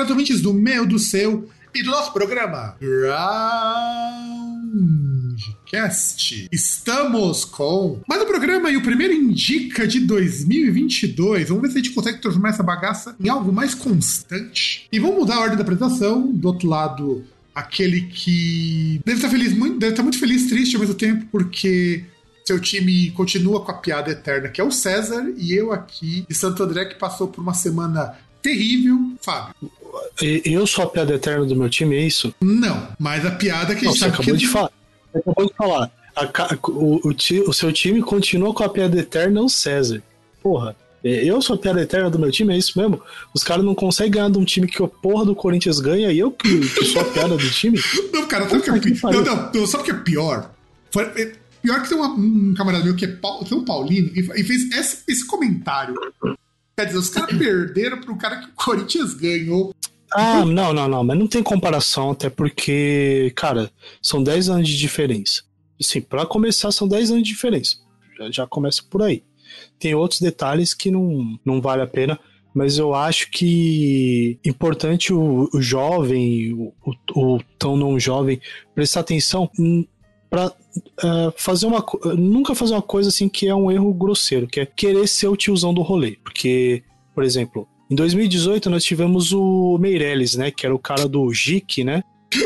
caros ouvintes do meu, do seu e do nosso programa Roundcast. Estamos com mais um programa e o primeiro Indica de 2022. Vamos ver se a gente consegue transformar essa bagaça em algo mais constante. E vamos mudar a ordem da apresentação. Do outro lado, aquele que deve estar feliz, muito, deve estar muito feliz, triste ao mesmo tempo, porque seu time continua com a piada eterna, que é o César, e eu aqui de Santo André, que passou por uma semana terrível. Fábio. Eu sou a piada eterna do meu time, é isso? Não, mas a piada que a gente sabe acabou que. de falar. Você acabou de falar. A o, o o seu time continua com a piada eterna, é o César. Porra. é, Eu sou a piada eterna do meu time, é isso mesmo? Os caras não conseguem ganhar de um time que o porra do Corinthians ganha e eu que, que sou a piada do time? Não, cara, sabe o que é que? Não, não, não, sabe o que é pior? Foi- é pior que tem uma- um camarada meu que é Pau- São Paulino e, e fez esse, esse comentário. Quer dizer, os caras perderam pro cara que o Corinthians ganhou. Ah, não, não, não, mas não tem comparação, até porque, cara, são 10 anos de diferença. Assim, pra começar, são 10 anos de diferença. Já, já começa por aí. Tem outros detalhes que não, não vale a pena, mas eu acho que importante o, o jovem, o, o, o tão não jovem, prestar atenção hum, pra ah, fazer uma nunca fazer uma coisa assim que é um erro grosseiro, que é querer ser o tiozão do rolê. Porque, por exemplo, em 2018 nós tivemos o Meirelles, né? Que era o cara do JIC, né?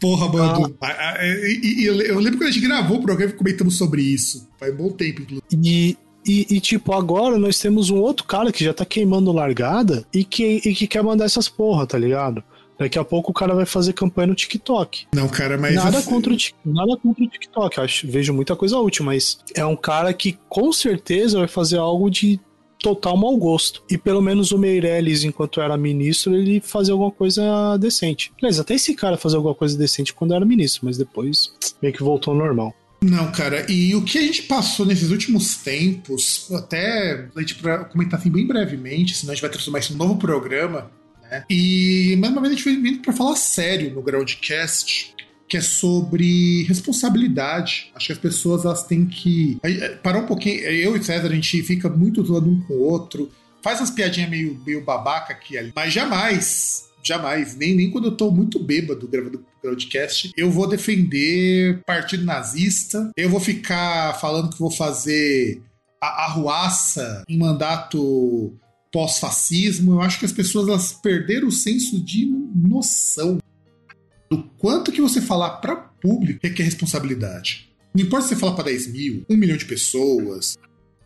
Porra, mano. Ah, eu, lembro quando a gente gravou o programa e comentamos sobre isso. Faz um bom tempo, inclusive. E, e, e, tipo, agora nós temos um outro cara que já tá queimando largada e que, e que quer mandar essas porra, tá ligado? Daqui a pouco o cara vai fazer campanha no TikTok. Não, cara, mas. nada, assim- contra o, nada contra o TikTok, acho, vejo muita coisa útil, mas é um cara que com certeza vai fazer algo de total mau gosto. E pelo menos o Meirelles, enquanto era ministro, ele fazia alguma coisa decente. Aliás, até esse cara fazia alguma coisa decente quando era ministro, mas depois meio que voltou ao normal. Não, cara, e o que a gente passou nesses últimos tempos, até a gente pra comentar assim bem brevemente, senão a gente vai transformar isso num novo programa, né? E mais uma vez a gente foi vindo pra falar sério no Groundcast, que é sobre responsabilidade. Acho que as pessoas elas têm que eh, parar um pouquinho. Eu e César, a gente fica muito zoando um com o outro, faz umas piadinhas meio, meio babaca aqui ali, mas jamais Jamais, nem, nem quando eu tô muito bêbado gravando podcast, eu vou defender partido nazista, eu vou ficar falando que vou fazer a arruaça em mandato pós-fascismo. Eu acho que as pessoas elas perderam o senso de noção do quanto que você falar para público requer responsabilidade. Não importa se você falar para 10 mil, 1 milhão de pessoas,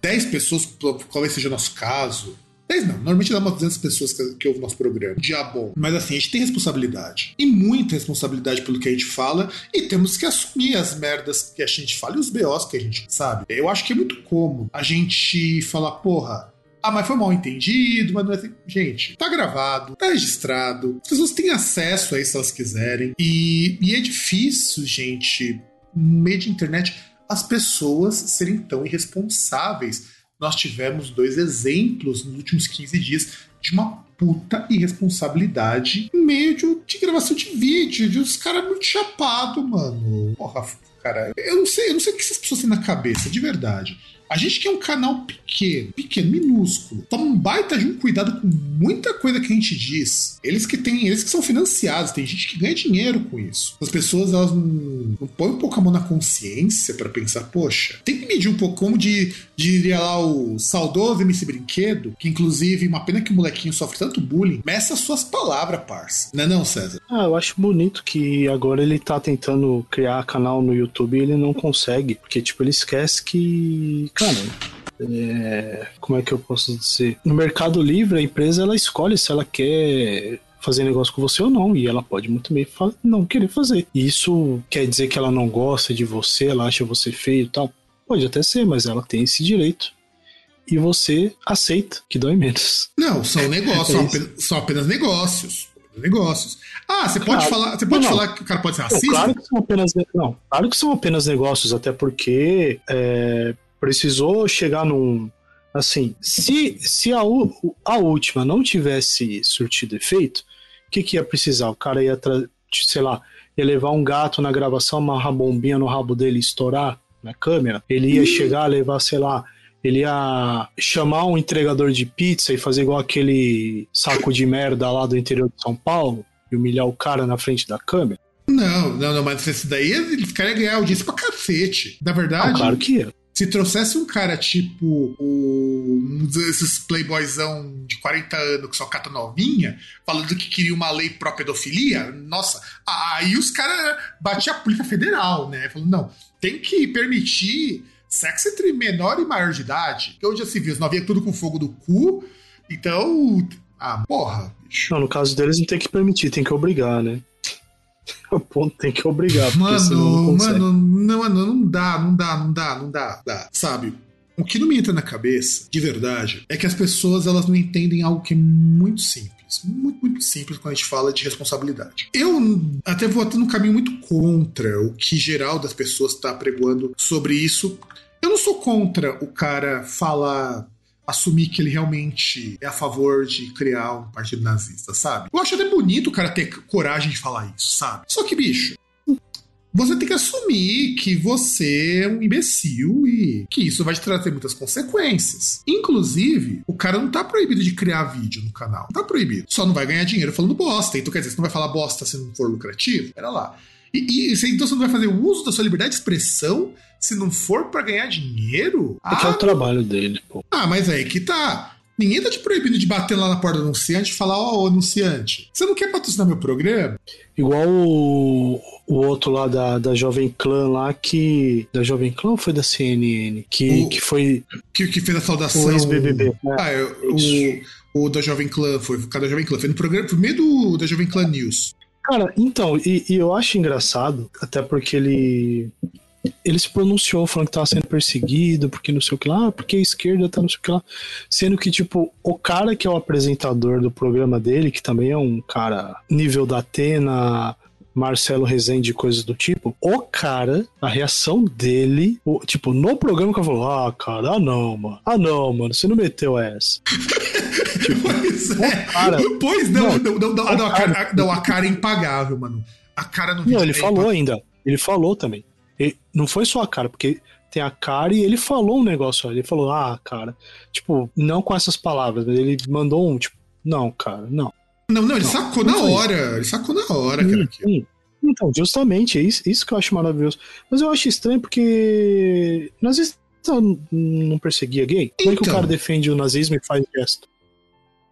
10 pessoas, qual seja o nosso caso, 10 não, normalmente dá umas 200 pessoas que, que ouvem o nosso programa. Dia bom. Mas assim, a gente tem responsabilidade. E muita responsabilidade pelo que a gente fala. E temos que assumir as merdas que a gente fala e os BOs que a gente sabe. Eu acho que é muito cômodo a gente falar, porra. Ah, mas foi mal entendido, mas não é assim. Gente, tá gravado, tá registrado. As pessoas têm acesso a isso se elas quiserem. E, e é difícil, gente, no meio de internet, as pessoas serem tão irresponsáveis nós tivemos dois exemplos nos últimos 15 dias de uma puta irresponsabilidade em meio de, gravação de vídeo, de uns caras muito chapados, mano. Porra, cara, eu não sei, eu não sei o que essas pessoas têm na cabeça, de verdade. A gente que é um canal pequeno, pequeno, minúsculo, toma um baita de um cuidado com muita coisa que a gente diz. Eles que têm, eles que são financiados, tem gente que ganha dinheiro com isso. As pessoas elas não, não põem um pouco a mão na consciência para pensar, poxa, tem que medir um pouco como de, diria lá o saudoso MC Brinquedo, que inclusive, uma pena que o molequinho sofre tanto bullying, meça as suas palavras, parça. Não é não, César? Ah, eu acho bonito que agora ele tá tentando criar canal no YouTube YouTube ele não consegue, porque, tipo, ele esquece que, cara, é, como é que eu posso dizer? No Mercado Livre, a empresa ela escolhe se ela quer fazer negócio com você ou não, e ela pode muito bem não querer fazer. E isso quer dizer que ela não gosta de você, ela acha você feio e tal? Pode até ser, mas ela tem esse direito. E você aceita, que dói menos. Não, são negócios, é são, apenas, são apenas negócios negócios. Ah, você pode falar, você pode não, falar que o cara pode ser racista? Não, claro que são apenas, não, claro que são apenas negócios, até porque é, precisou chegar num. Assim, se, se a, a última não tivesse surtido efeito, o que, que ia precisar? O cara ia, sei lá, ia levar um gato na gravação, amarrar bombinha no rabo dele e estourar na câmera. Ele ia chegar, levar, sei lá, ele ia chamar um entregador de pizza e fazer igual aquele saco de merda lá do interior de São Paulo e humilhar o cara na frente da câmera. Não, não, não, mas esse daí ele ficaria ganhar audiência pra cacete. Na verdade. Ah, claro que ia. Se trouxesse um cara tipo o, um desses playboyzão de 40 anos que só cata novinha, falando que queria uma lei pró pedofilia, nossa, aí os caras batiam a polícia federal, né? Falando, não, tem que permitir sexo entre menor e maior de idade. Que hoje já se viu, não havia tudo com fogo do cu, então. Ah, porra. Não, no caso deles não tem que permitir, tem que obrigar, né? O ponto tem que obrigar. Mano, não mano, não, mano, não dá, não dá, não dá, não dá, dá. Sabe? O que não me entra na cabeça, de verdade, é que as pessoas elas não entendem algo que é muito simples. Muito, muito simples quando a gente fala de responsabilidade. Eu até vou até num caminho muito contra o que geral das pessoas está pregoando sobre isso. Eu não sou contra o cara falar assumir que ele realmente é a favor de criar um partido nazista, sabe? Eu acho até bonito o cara ter coragem de falar isso, sabe? Só que, bicho, você tem que assumir que você é um imbecil e que isso vai te trazer muitas consequências. Inclusive, o cara não tá proibido de criar vídeo no canal. Não tá proibido. Só não vai ganhar dinheiro falando bosta. Então, quer dizer, você não vai falar bosta se não for lucrativo? Pera lá. E, e então você não vai fazer uso da sua liberdade de expressão se não for para ganhar dinheiro? É que é o trabalho dele, pô. Ah, mas aí que tá. Ninguém tá te proibindo de bater lá na porta do anunciante e falar, ó, oh, anunciante, você não quer patrocinar meu programa? Igual o, o outro lá da, da Jovem Clã lá que. Da Jovem Clã ou foi da CNN? Que, o, que foi. Que, que fez a saudação. O ex-BBB. Né? Ah, o, o da Jovem Clã, foi o cara da Jovem Clã. Foi no programa, por meio do, da Jovem Clã News. Cara, então, e, e eu acho engraçado, até porque ele ele se pronunciou falando que estava sendo perseguido, porque não sei o que lá, porque a esquerda tá não sei o que lá. Sendo que, tipo, o cara que é o apresentador do programa dele, que também é um cara nível da Atena, Marcelo Rezende, coisas do tipo, o cara, a reação dele, o, tipo, no programa que falou, ah, cara, ah não, mano, ah não, mano, você não meteu essa. tipo, pois é. Cara, pois não, não, não, não, não, a cara, não, a cara é impagável, mano. A cara vídeo. Não, ele falou ainda. Ele falou também. Ele, não foi só a cara, porque tem a cara e ele falou um negócio. Ele falou, ah, cara, tipo, não com essas palavras, mas ele mandou um, tipo, não, cara, não. Não, não, ele não, sacou não na hora. Isso. Ele sacou na hora, cara. Sim, Então, justamente, é isso, isso que eu acho maravilhoso. Mas eu acho estranho porque nazista não perseguia gay. Como é que o então. cara defende o nazismo e faz gesto?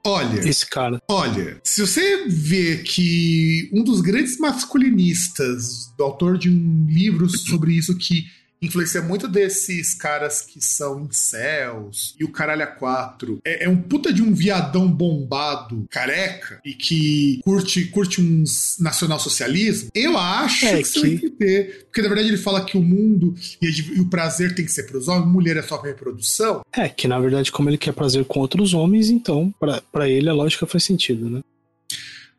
Olha, esse cara. Olha, se você vê que um dos grandes masculinistas, do autor de um livro sobre isso que influencia muito desses caras que são incels e o caralho a quatro. É, é, um puta de um viadão bombado, careca, e que curte, curte uns nacional-socialismo. Eu acho é que, que... tem que ter. Porque na verdade ele fala que o mundo e, e o prazer tem que ser para os homens, mulher é só pra reprodução. É, que na verdade, como ele quer prazer com outros homens, então, para ele a lógica faz sentido, né?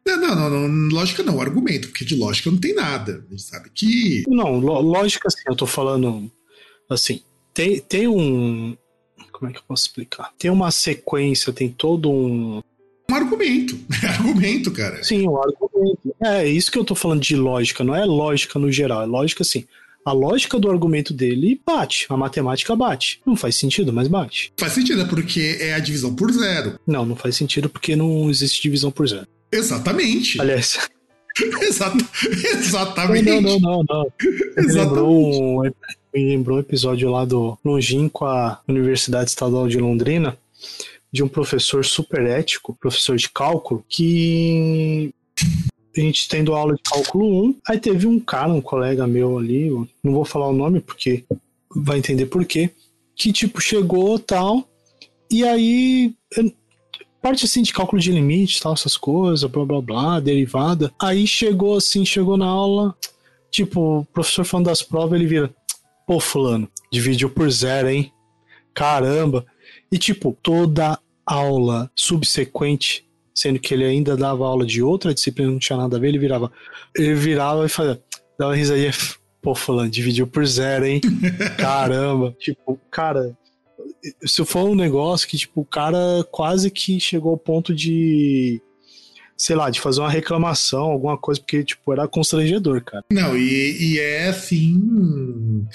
Não, não, não, não, lógica não, argumento, porque de lógica não tem nada. A gente sabe que. Não, lógica sim, eu tô falando assim, tem, tem um. Como é que eu posso explicar? Tem uma sequência, tem todo um. Um argumento. argumento, cara. Sim, um argumento. É, isso que eu tô falando de lógica, não é lógica no geral, é lógica assim. A lógica do argumento dele bate, a matemática bate. Não faz sentido, mas bate. Faz sentido, é porque é a divisão por zero. Não, não faz sentido porque não existe divisão por zero. Exatamente. Aliás. Exato, exatamente. Não, não, não, não. Me lembrou, um, me lembrou um episódio lá do Longínquo, a Universidade Estadual de Londrina, de um professor super ético, professor de cálculo, que a gente tendo aula de cálculo 1, aí teve um cara, um colega meu ali, não vou falar o nome porque vai entender por quê, que tipo chegou tal, e aí parte assim de cálculo de limite, tal, essas coisas, blá blá blá, derivada. Aí chegou assim, chegou na aula, tipo, o professor falando das provas, ele vira, pô, fulano, dividiu por zero, hein? Caramba. E tipo, toda aula subsequente sendo que ele ainda dava aula de outra disciplina, não tinha nada a ver, ele virava. Ele virava e fazia, dava uma risadinha, pô, falando, dividiu por zero, hein? Caramba. tipo, cara, se for um negócio que, tipo, o cara quase que chegou ao ponto de. Sei lá, de fazer uma reclamação, alguma coisa, porque, tipo, era constrangedor, cara. Não, e, e é assim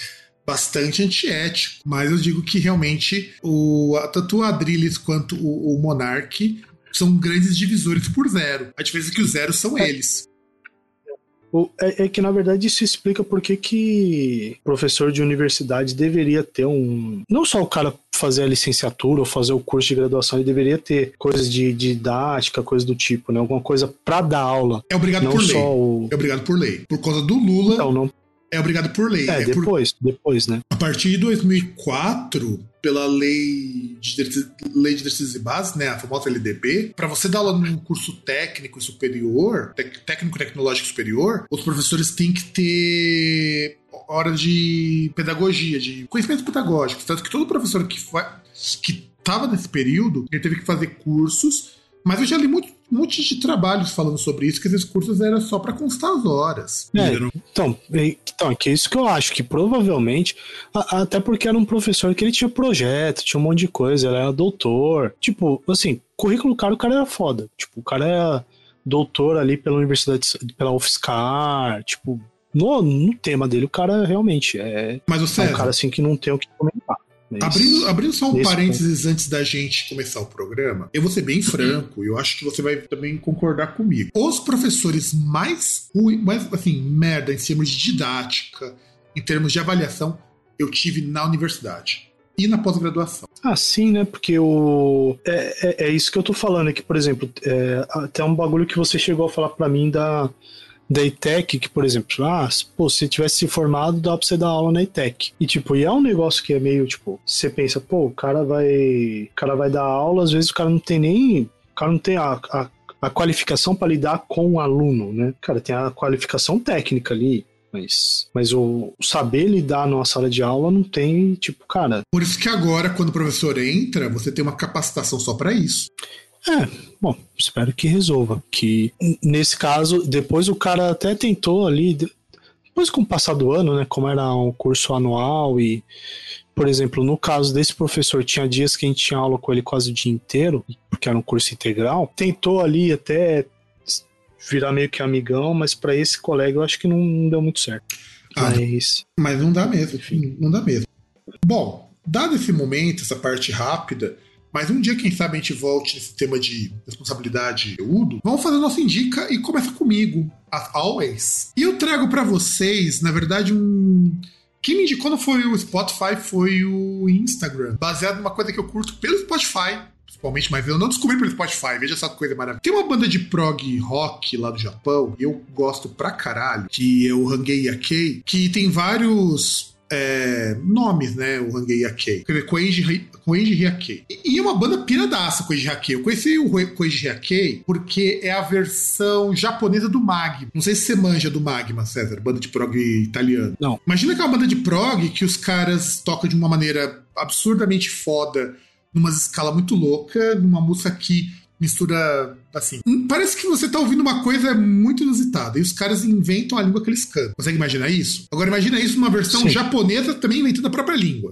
bastante antiético. Mas eu digo que realmente o, tanto o Adrilles quanto o, o Monark são grandes divisores por zero. A diferença é que os zeros são é. eles. É, é, que, na verdade, isso explica por que, que professor de universidade deveria ter um. Não só o cara fazer a licenciatura ou fazer o curso de graduação, ele deveria ter coisas de, de didática, coisas do tipo, né? Alguma coisa para dar aula. É obrigado por lei. O... É obrigado por lei. Por causa do Lula. Então, não, é obrigado por lei. É, é depois, por... depois, né? A partir de 2004, pela lei de, lei de diretrizes e bases, né, a famosa LDB, para você dar aula num curso técnico superior, técnico tecnológico superior, os professores têm que ter hora de pedagogia, de conhecimentos pedagógicos. Tanto que todo professor que, que estava nesse período, ele teve que fazer cursos mas eu já li muito, um monte de trabalhos falando sobre isso, que esses cursos eram só para constar as horas. É, então, então, é que é isso que eu acho, que provavelmente, até porque era um professor que ele tinha projeto, tinha um monte de coisa, ele era doutor. Tipo, assim, currículo cara, o cara era foda. Tipo, o cara era doutor ali pela universidade, pela UFSCar, tipo, no, no tema dele, o cara realmente é, Mas o César, é um cara assim que não tem o que comentar. Abrindo, abrindo só um parênteses ponto. antes da gente começar o programa, eu vou ser bem franco, eu acho que você vai também concordar comigo. Os professores mais ruins, mais assim, merda em termos de didática, em termos de avaliação, eu tive na universidade e na pós-graduação. Ah, sim, né? Porque o. É, é, é, isso que eu tô falando aqui, por exemplo, é, até um bagulho que você chegou a falar para mim da da ITEC, que, por exemplo, ah, pô, se tivesse se formado, dá pra você dar aula na ITEC. E, tipo, e é um negócio que é meio, tipo, você pensa, pô, o cara vai. O cara vai dar aula, às vezes o cara não tem nem. O cara não tem a, a, a qualificação para lidar com o aluno, né? Cara, tem a qualificação técnica ali. Mas, mas o, saber lidar numa sala de aula não tem, tipo, cara. Por isso que agora, quando o professor entra, você tem uma capacitação só para isso. É, bom, espero que resolva. Que nesse caso, depois o cara até tentou ali, depois com o passar do ano, né, como era um curso anual e, por exemplo, no caso desse professor, tinha dias que a gente tinha aula com ele quase o dia inteiro, porque era um curso integral, tentou ali até virar meio que amigão, mas para esse colega eu acho que não, deu muito certo. Ah, mas... mas não dá mesmo, enfim, não dá mesmo. Bom, dado esse momento, essa parte rápida, mas um dia, quem sabe, a gente volte nesse tema de responsabilidade Udo. Vamos fazer a nossa indica e começa comigo, as always. E eu trago para vocês, na verdade, um. Quem me indicou não foi o Spotify, foi o Instagram. Baseado numa coisa que eu curto pelo Spotify, principalmente, mas eu não descobri pelo Spotify, veja que coisa maravilhosa. Tem uma banda de prog rock lá do Japão, eu gosto pra caralho, que é o Hangei Yakei, que tem vários é, nomes, né? O Hangei Yakei. Quer dizer, Koeiji Hyakei. E, é uma banda piradaça, Koeiji Hyakei. Eu conheci o Koeiji Hyakei porque é a versão japonesa do Magma. Não sei se você manja do Magma, César, banda de prog italiano. Não. Imagina que é banda de prog que os caras tocam de uma maneira absurdamente foda, numa escala muito louca, numa música que mistura assim. Parece que você tá ouvindo uma coisa muito inusitada e os caras inventam a língua que eles cantam. Consegue imaginar isso? Agora imagina isso numa versão Sim. japonesa também inventando a própria língua.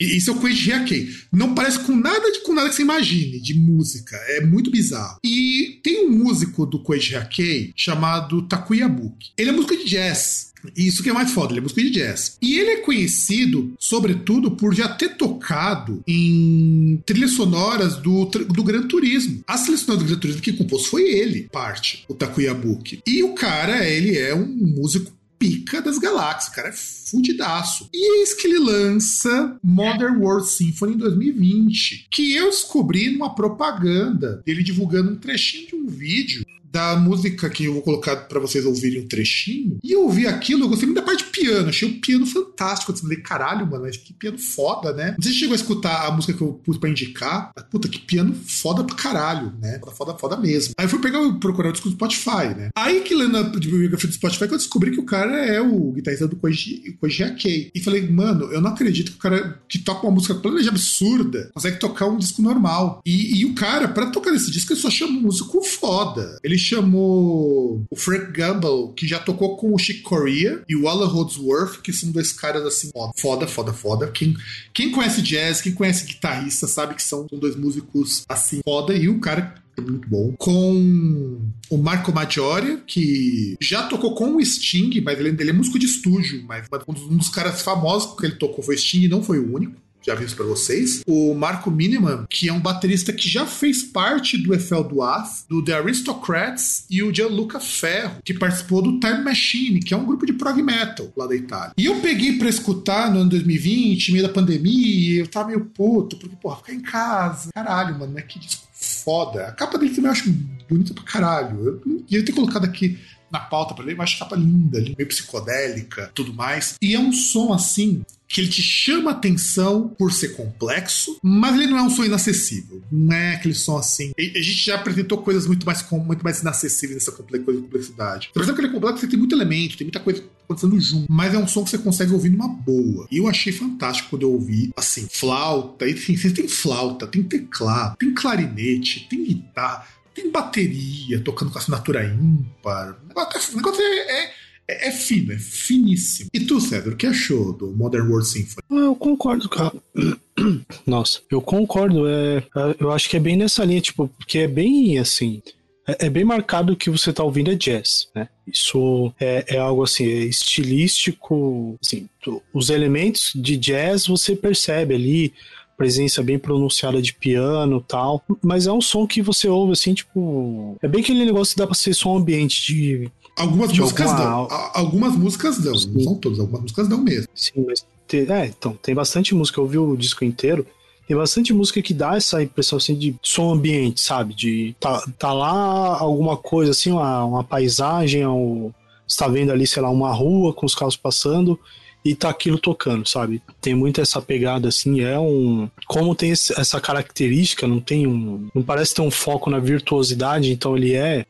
E isso é o Koichi Hyakei. Não parece com nada de com nada que você imagine de música. É muito bizarro. E tem um músico do Koichi Hyakei chamado Takuya Buki. Ele é músico de jazz. Isso que é mais foda, ele é músico de jazz. E ele é conhecido, sobretudo, por já ter tocado em trilhas sonoras do, do Gran Turismo. A trilha sonora do Gran Turismo que compôs foi ele, parte, o Takuyabuki. E o cara, ele é um músico pica das galáxias, cara é fudidaço. E eis que ele lança Modern World Symphony em 2020, que eu descobri numa propaganda dele divulgando um trechinho de um vídeo da música que eu vou colocar para vocês ouvirem um trechinho. E eu ouvi aquilo, eu gostei muito da parte de piano, achei o piano fantástico. Eu falei, caralho, mano, que piano foda, né? Não sei se chegou a escutar a música que eu pus pra indicar. Mas, puta, que piano foda pra caralho, né? Foda, foda mesmo. Aí eu fui pegar, procurar o disco do Spotify, né? Aí que lendo a biografia do Spotify que eu descobri que o cara é o guitarrista do Koji, Akei. E falei, mano, eu não acredito que o cara que toca uma música de absurda consegue tocar um disco normal. E, e o cara, para tocar nesse disco, ele só chama um músico foda. Ele chamou o Frank Gamble, que já tocou com o Chick Corea, e o Alan Holdsworth, que são dois caras assim, foda, foda, foda. Quem, quem conhece jazz, quem conhece guitarrista, sabe que são, dois músicos assim, foda. E o cara é muito bom. Com o Marco Maggiore, que já tocou com o Sting, mas ele, ele é músico de estúdio, mas um dos, um dos caras famosos que ele tocou foi Sting e não foi o único já vi isso pra vocês. O Marco Miniman, que é um baterista que já fez parte do Eiffel Duas, do The Aristocrats e o Gianluca Ferro, que participou do Time Machine, que é um grupo de prog metal lá da Itália. E eu peguei pra escutar no ano 2020, meio da pandemia, e eu tava meio puto, porque, porra, ficar em casa. Caralho, mano, é que disco foda. A capa dele também eu acho bonita pra caralho. Eu ia ter colocado aqui na pauta pra ler, mas capa linda, meio psicodélica, tudo mais. E é um som assim que ele te chama atenção por ser complexo, mas ele não é um som inacessível. Não é aquele som assim. A gente já apresentou coisas muito mais, muito mais inacessíveis nessa complexidade. Por exemplo, que ele é complexo, você tem muito elemento, tem muita coisa acontecendo junto, mas é um som que você consegue ouvir numa boa. E eu achei fantástico quando eu ouvi, assim, flauta, enfim, você tem flauta, tem teclado, tem clarinete, tem guitarra, tem bateria tocando com assinatura ímpar. O negócio é, é é, é fino, é finíssimo. E tu, Cedro, o que achou do Modern World Symphony? Ah, eu concordo, cara. Nossa, eu concordo. É, é, eu acho que é bem nessa linha, tipo, porque é bem assim. É, é bem marcado que você tá ouvindo é jazz, né? Isso é, é algo assim, é estilístico. Assim, os elementos de jazz você percebe ali, presença bem pronunciada de piano tal. Mas é um som que você ouve assim, tipo. É bem aquele negócio que dá pra ser som ambiente de Algumas músicas alguma... dão. Algumas músicas dão. Sim. Não são todas, algumas músicas dão mesmo. Sim, mas. É, então, tem bastante música. Eu ouvi o disco inteiro. Tem bastante música que dá essa impressão assim de som ambiente, sabe? De tá, tá lá alguma coisa assim, uma, uma paisagem, ou está vendo ali, sei lá, uma rua com os carros passando e tá aquilo tocando, sabe? Tem muito essa pegada assim, é um. Como tem essa característica, não tem um. Não parece ter um foco na virtuosidade, então ele é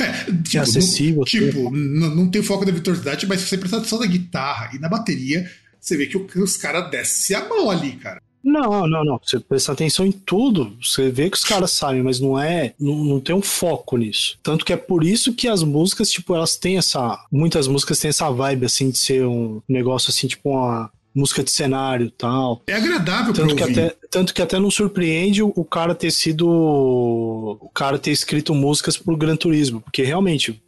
é, tipo, acessível. Não, tipo, não, não tem foco da virtuosidade, mas se você prestar atenção na guitarra e na bateria, você vê que os caras descem a mão ali, cara. Não, não, não. Você presta atenção em tudo, você vê que os caras sabem, mas não é. Não, não tem um foco nisso. Tanto que é por isso que as músicas, tipo, elas têm essa. Muitas músicas têm essa vibe, assim, de ser um negócio assim, tipo, uma música de cenário tal. É agradável tanto pra que ouvir. Até, tanto que até não surpreende o, o, cara ter sido. O cara ter escrito músicas pro Gran Turismo, porque realmente.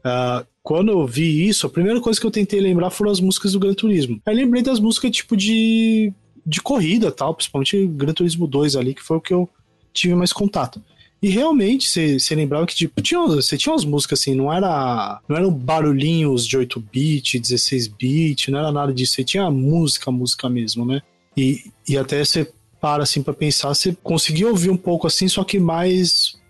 Uh, quando eu vi isso, a primeira coisa que eu tentei lembrar foram as músicas do Gran Turismo. Aí lembrei das músicas tipo de, de corrida tal, principalmente Gran Turismo 2 ali, que foi o que eu tive mais contato. E realmente, você lembrava que tipo, tinha, você tinha umas músicas assim, não era não eram barulhinhos de 8-bit, 16-bit, não era nada disso. Você tinha música, música mesmo, né? E, e até você para assim para pensar, você conseguia ouvir um pouco assim, só que mais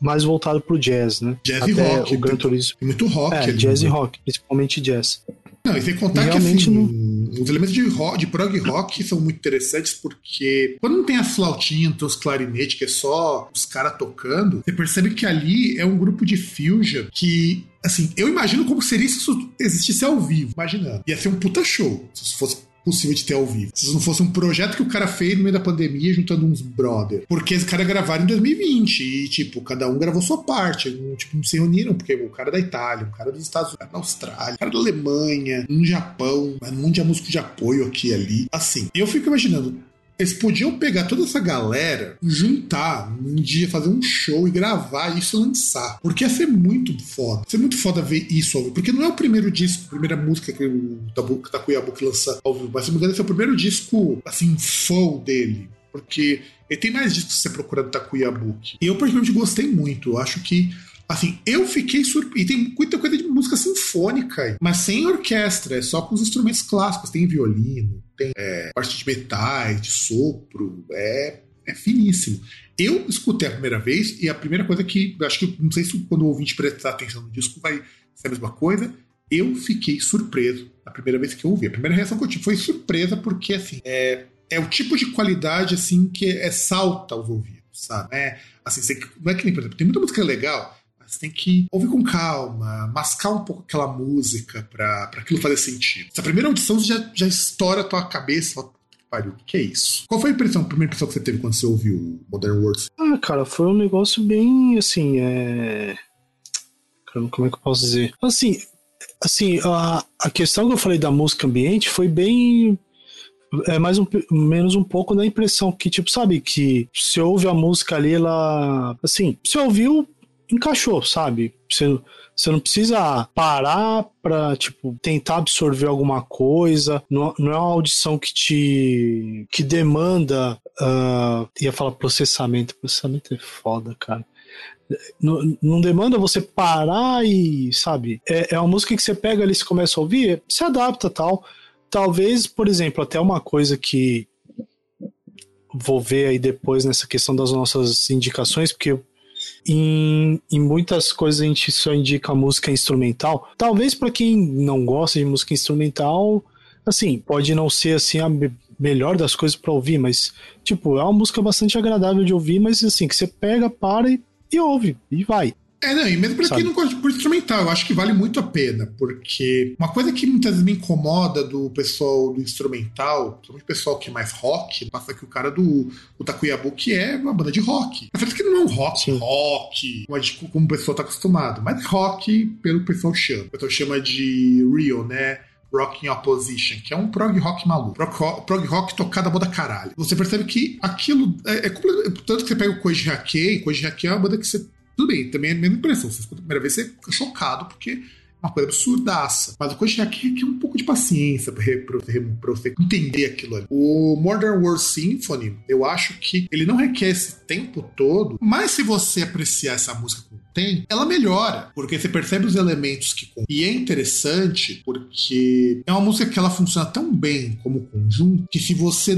mais voltado pro jazz, né? Jazz até e rock. O Gran Turismo. Muito rock. É, jazz e rock, principalmente jazz. Não, e sem contar que assim, não... os elementos de, rock, de prog rock são muito interessantes porque quando não tem as flautinhas, tem os clarinetes, que é só os caras tocando, você percebe que ali é um grupo de fusion que assim, eu imagino como seria se isso existisse ao vivo, imaginando. Ia ser um puta show se isso fosse possível de ter ao vivo. Se não fosse um projeto que o cara fez no meio da pandemia, juntando uns brother. Porque os caras gravaram em 2020 e, tipo, cada um gravou sua parte. Não, tipo, não se reuniram, porque o cara é da Itália, o cara é dos Estados Unidos, da Austrália, o cara é da Alemanha, no Japão, um monte de músico de apoio aqui e ali. Assim, eu fico imaginando, eles podiam pegar toda essa galera, juntar um dia, fazer um show e gravar isso e lançar. Porque ia ser muito foda. Ia ser muito foda ver isso Porque não é o primeiro disco, a primeira música que o Takuyabuki lança ao vivo. Mas se não me engano, esse é o primeiro disco, assim, full dele. Porque ele tem mais discos que você procura do. E eu, particularmente, gostei muito. Eu acho que Assim, eu fiquei surpreso. E tem muita coisa de música sinfônica, mas sem orquestra, é só com os instrumentos clássicos. Tem violino, tem é, parte de metais, de sopro. É, é finíssimo. Eu escutei a primeira vez e a primeira coisa que. Acho que não sei se quando o ouvinte prestar atenção no disco vai ser a mesma coisa. Eu fiquei surpreso a primeira vez que eu ouvi. A primeira reação que eu tive foi surpresa, porque assim, é, é o tipo de qualidade assim que é salta aos ouvidos, sabe? É, assim, você, não é que nem, por exemplo, tem muita música legal, mas tem que ouvir com calma, mascar um pouco aquela música para aquilo fazer sentido. Essa primeira audição já, já estoura a tua cabeça, pariu, o que é isso? Qual foi a impressão, a primeira impressão que você teve quando você ouviu Modern Words? Ah, cara, foi um negócio bem, assim, é... Como é que eu posso dizer? Assim, assim a, a questão que eu falei da música ambiente foi bem é mais um menos um pouco da impressão que tipo sabe que você ouve a música ali ela assim você ouviu encaixou sabe? Você, você não precisa parar para tipo tentar absorver alguma coisa. Não, não é uma audição que te que demanda uh, ia falar processamento. Processamento é foda cara. Não, não, demanda você parar e, sabe, é, é uma música que você pega ali e começa a ouvir, se adapta tal. Talvez, por exemplo, até uma coisa que vou ver aí depois nessa questão das nossas indicações, porque em, em muitas coisas a gente só indica música instrumental. Talvez para quem não gosta de música instrumental, assim, pode não ser assim a melhor das coisas para ouvir, mas tipo, é uma música bastante agradável de ouvir, mas assim, que você pega, para e, e ouve, e vai. É, não, e mesmo pra Sabe? quem não gosta de instrumental, eu acho que vale muito a pena, porque uma coisa que muitas vezes me incomoda do pessoal do instrumental, principalmente o pessoal que é mais rock, passa que o cara do o Takuyabuki é uma banda de rock. A verdade é que não é um rock, Sim. rock, como o pessoal tá acostumado, mas rock pelo que o pessoal chama. O pessoal chama de Real, né? Rock in Opposition, que é um prog rock maluco. Prog rock, prog rock tocado a banda caralho. Você percebe que aquilo é, é tanto que você pega o Koji Hakei, Koji Hakei é uma banda que você tudo bem, também é a mesma impressão. Você escuta a primeira vez, você fica chocado, porque uma coisa absurdaça. Mas a coisa aqui é um pouco de paciência pra, pra, pra, você entender aquilo ali. O Modern World Symphony, eu acho que ele não requer esse tempo todo, mas se você apreciar essa música com tem, ela melhora, porque você percebe os elementos que. E é interessante porque é uma música que ela funciona tão bem como conjunto que se você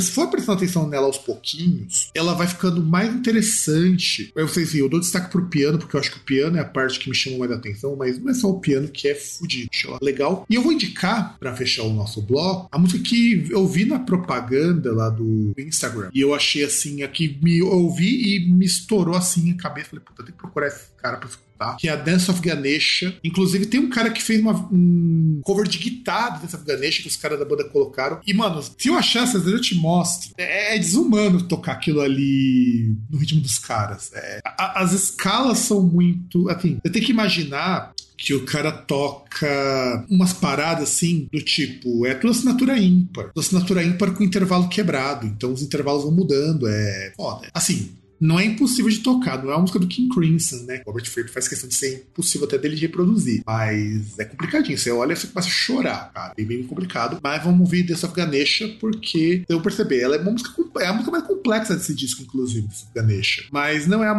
for prestando atenção nela aos pouquinhos, ela vai ficando mais interessante. Aí vocês eu dou destaque pro piano, porque eu acho que o piano é a parte que me chama mais atenção, mas não é só o piano que é fudido. Legal. E eu vou indicar, para fechar o nosso bloco, a música que eu vi na propaganda lá do Instagram. E eu achei assim, aqui me ouvi e me estourou assim a cabeça. Falei, puta, tem que procurar cara pra escutar, que é a Dance of Ganesha. Inclusive, tem um cara que fez uma, um cover de guitarra da Dance of Ganesha que os caras da banda colocaram. E, mano, se eu às vezes eu te mostro. É, é desumano tocar aquilo ali no ritmo dos caras. É, a, as escalas são muito. Assim, você tem que imaginar que o cara toca umas paradas assim, do tipo, é tua assinatura ímpar. Tua assinatura ímpar com intervalo quebrado. Então os intervalos vão mudando. É foda. Assim, não é impossível de tocar, não é uma música do King Crimson, né? Robert Fripp faz questão de ser impossível até dele de reproduzir. Mas é complicadinho. Você olha e você começa a chorar, cara. É bem complicado. Mas vamos ouvir Death of Ganesha, porque eu percebi, ela é uma música é a música mais complexa desse disco, inclusive, of Ganesha. Mas não é a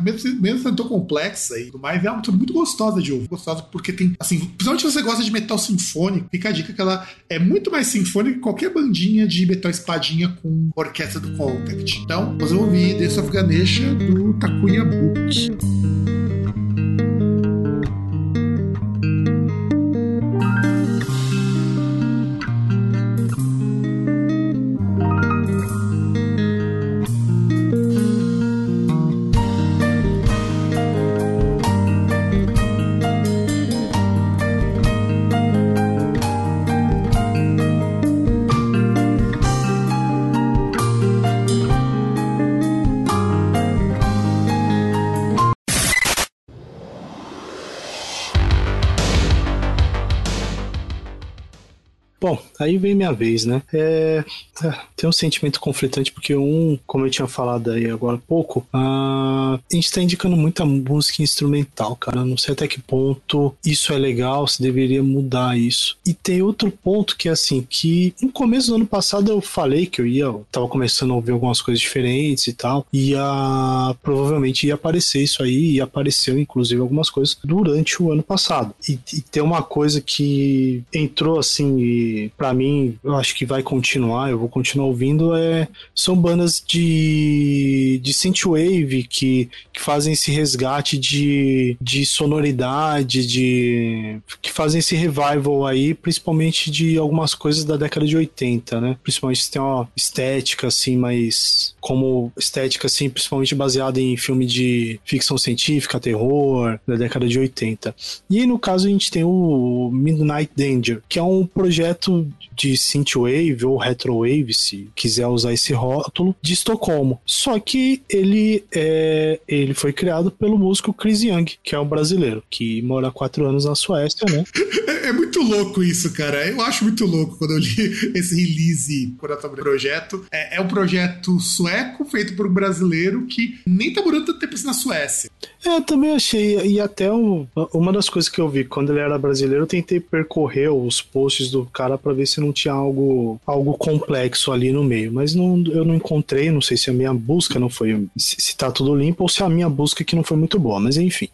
mesmo, mesmo sendo tão complexa e tudo mais, é uma música muito gostosa de ouvir. Gostosa porque tem, assim, principalmente se você gosta de metal sinfônico, fica a dica que ela é muito mais sinfônica que qualquer bandinha de metal espadinha com orquestra do Contact. Então, nós vamos ouvir Death of Ganesha Ganesha do Takuya Book. Aí vem minha vez, né? É, é, tem um sentimento conflitante, porque um, como eu tinha falado aí agora há pouco, a, a gente tá indicando muita música instrumental, cara. Não sei até que ponto isso é legal, se deveria mudar isso. E tem outro ponto que é assim, que no começo do ano passado eu falei que eu ia, eu tava começando a ouvir algumas coisas diferentes e tal, ia provavelmente ia aparecer isso aí, e apareceu inclusive algumas coisas durante o ano passado. E, e tem uma coisa que entrou assim e para mim eu acho que vai continuar, eu vou continuar ouvindo é são bandas de de synthwave que, que fazem esse resgate de, de sonoridade, de que fazem esse revival aí, principalmente de algumas coisas da década de 80, né? Principalmente se tem uma estética assim, mais como estética assim, principalmente baseada em filme de ficção científica, terror da década de 80. E aí, no caso a gente tem o Midnight Danger, que é um projeto de synthwave ou retrowave, se quiser usar esse rótulo, de Estocolmo. Só que ele é, ele foi criado pelo músico Chris Young, que é um brasileiro, que mora há quatro anos na Suécia, né? É, muito louco isso, cara. Eu acho muito louco quando eu li esse release por esse projeto. É, é um projeto sueco feito por um brasileiro que nem tá morando tanto tempo assim na Suécia. É, também achei, e até um, uma das coisas que eu vi quando ele era brasileiro, eu tentei percorrer os posts do cara para ver se não tinha algo, algo complexo ali no meio, mas não, eu não encontrei, não sei se a minha busca não foi, se, se tá tudo limpo ou se a minha busca que não foi muito boa, mas enfim.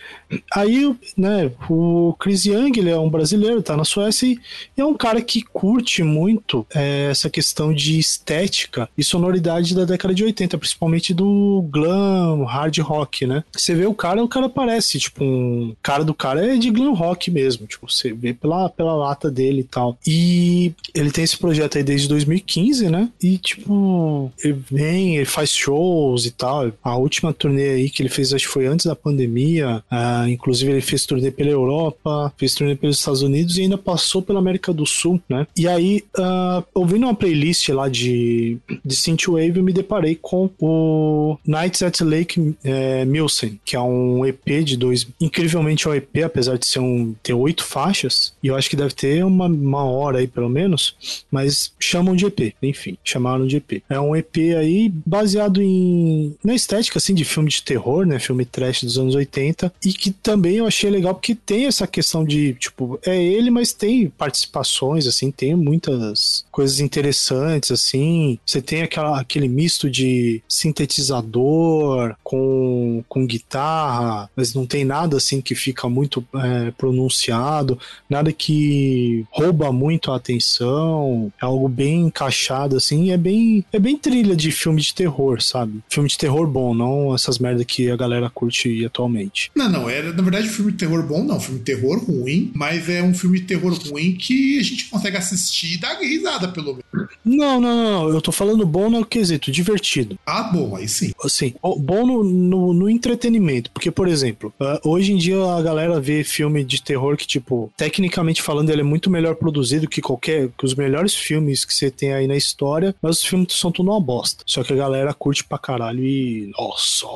Aí, né, o Chris Young, ele é um brasileiro, tá na Suécia e é um cara que curte muito é, essa questão de estética e sonoridade da década de 80, principalmente do glam, hard rock, né? Você vê o cara, o cara parece, tipo, um cara do cara é de glam rock mesmo, tipo, você vê pela, pela lata dele e tal. E ele tem esse projeto aí desde 2015, né? E, tipo, ele vem, ele faz shows e tal. A última turnê aí que ele fez, acho que foi antes da pandemia. Uh, inclusive, ele fez turnê pela Europa, fez turnê pelos Estados Unidos e ainda passou pela América do Sul, né? E aí, uh, ouvindo uma playlist lá de, de Synthwave, eu me deparei com o Nights at Lake é, Milsen, que é um EP de dois. Incrivelmente é um EP, apesar de ser um. ter oito faixas. E eu acho que deve ter uma, uma hora aí, pelo menos. Mas chamam de EP, enfim, chamaram de EP. É um EP aí baseado em. na estética assim de filme de terror, né? Filme trash dos anos 80. E que também eu achei legal porque tem essa questão de, tipo, é ele, mas tem participações, assim, tem muitas coisas interessantes, assim. Você tem aquela, aquele misto de sintetizador com, com guitarra, mas não tem nada assim que fica muito é, pronunciado, nada que rouba muito a atenção, é algo bem encaixado, assim, é bem, é bem trilha de filme de terror, sabe? Filme de terror bom, não essas merdas que a galera curte atualmente. Não, não, é, na verdade, filme de terror bom, não, filme de terror ruim, mas é um filme de terror ruim que a gente consegue assistir e dar risada, pelo menos. Não, não, não, eu tô falando bom no quesito, divertido. Ah, bom, aí sim. Assim, bom no, no, no entretenimento, porque, por exemplo, uh, hoje em dia a galera vê filme de terror que, tipo, tecnicamente falando, ele é muito melhor produzido que qualquer, que os melhores filmes que você tem aí na história, mas os filmes são tudo uma bosta. Só que a galera curte pra caralho e. Nossa!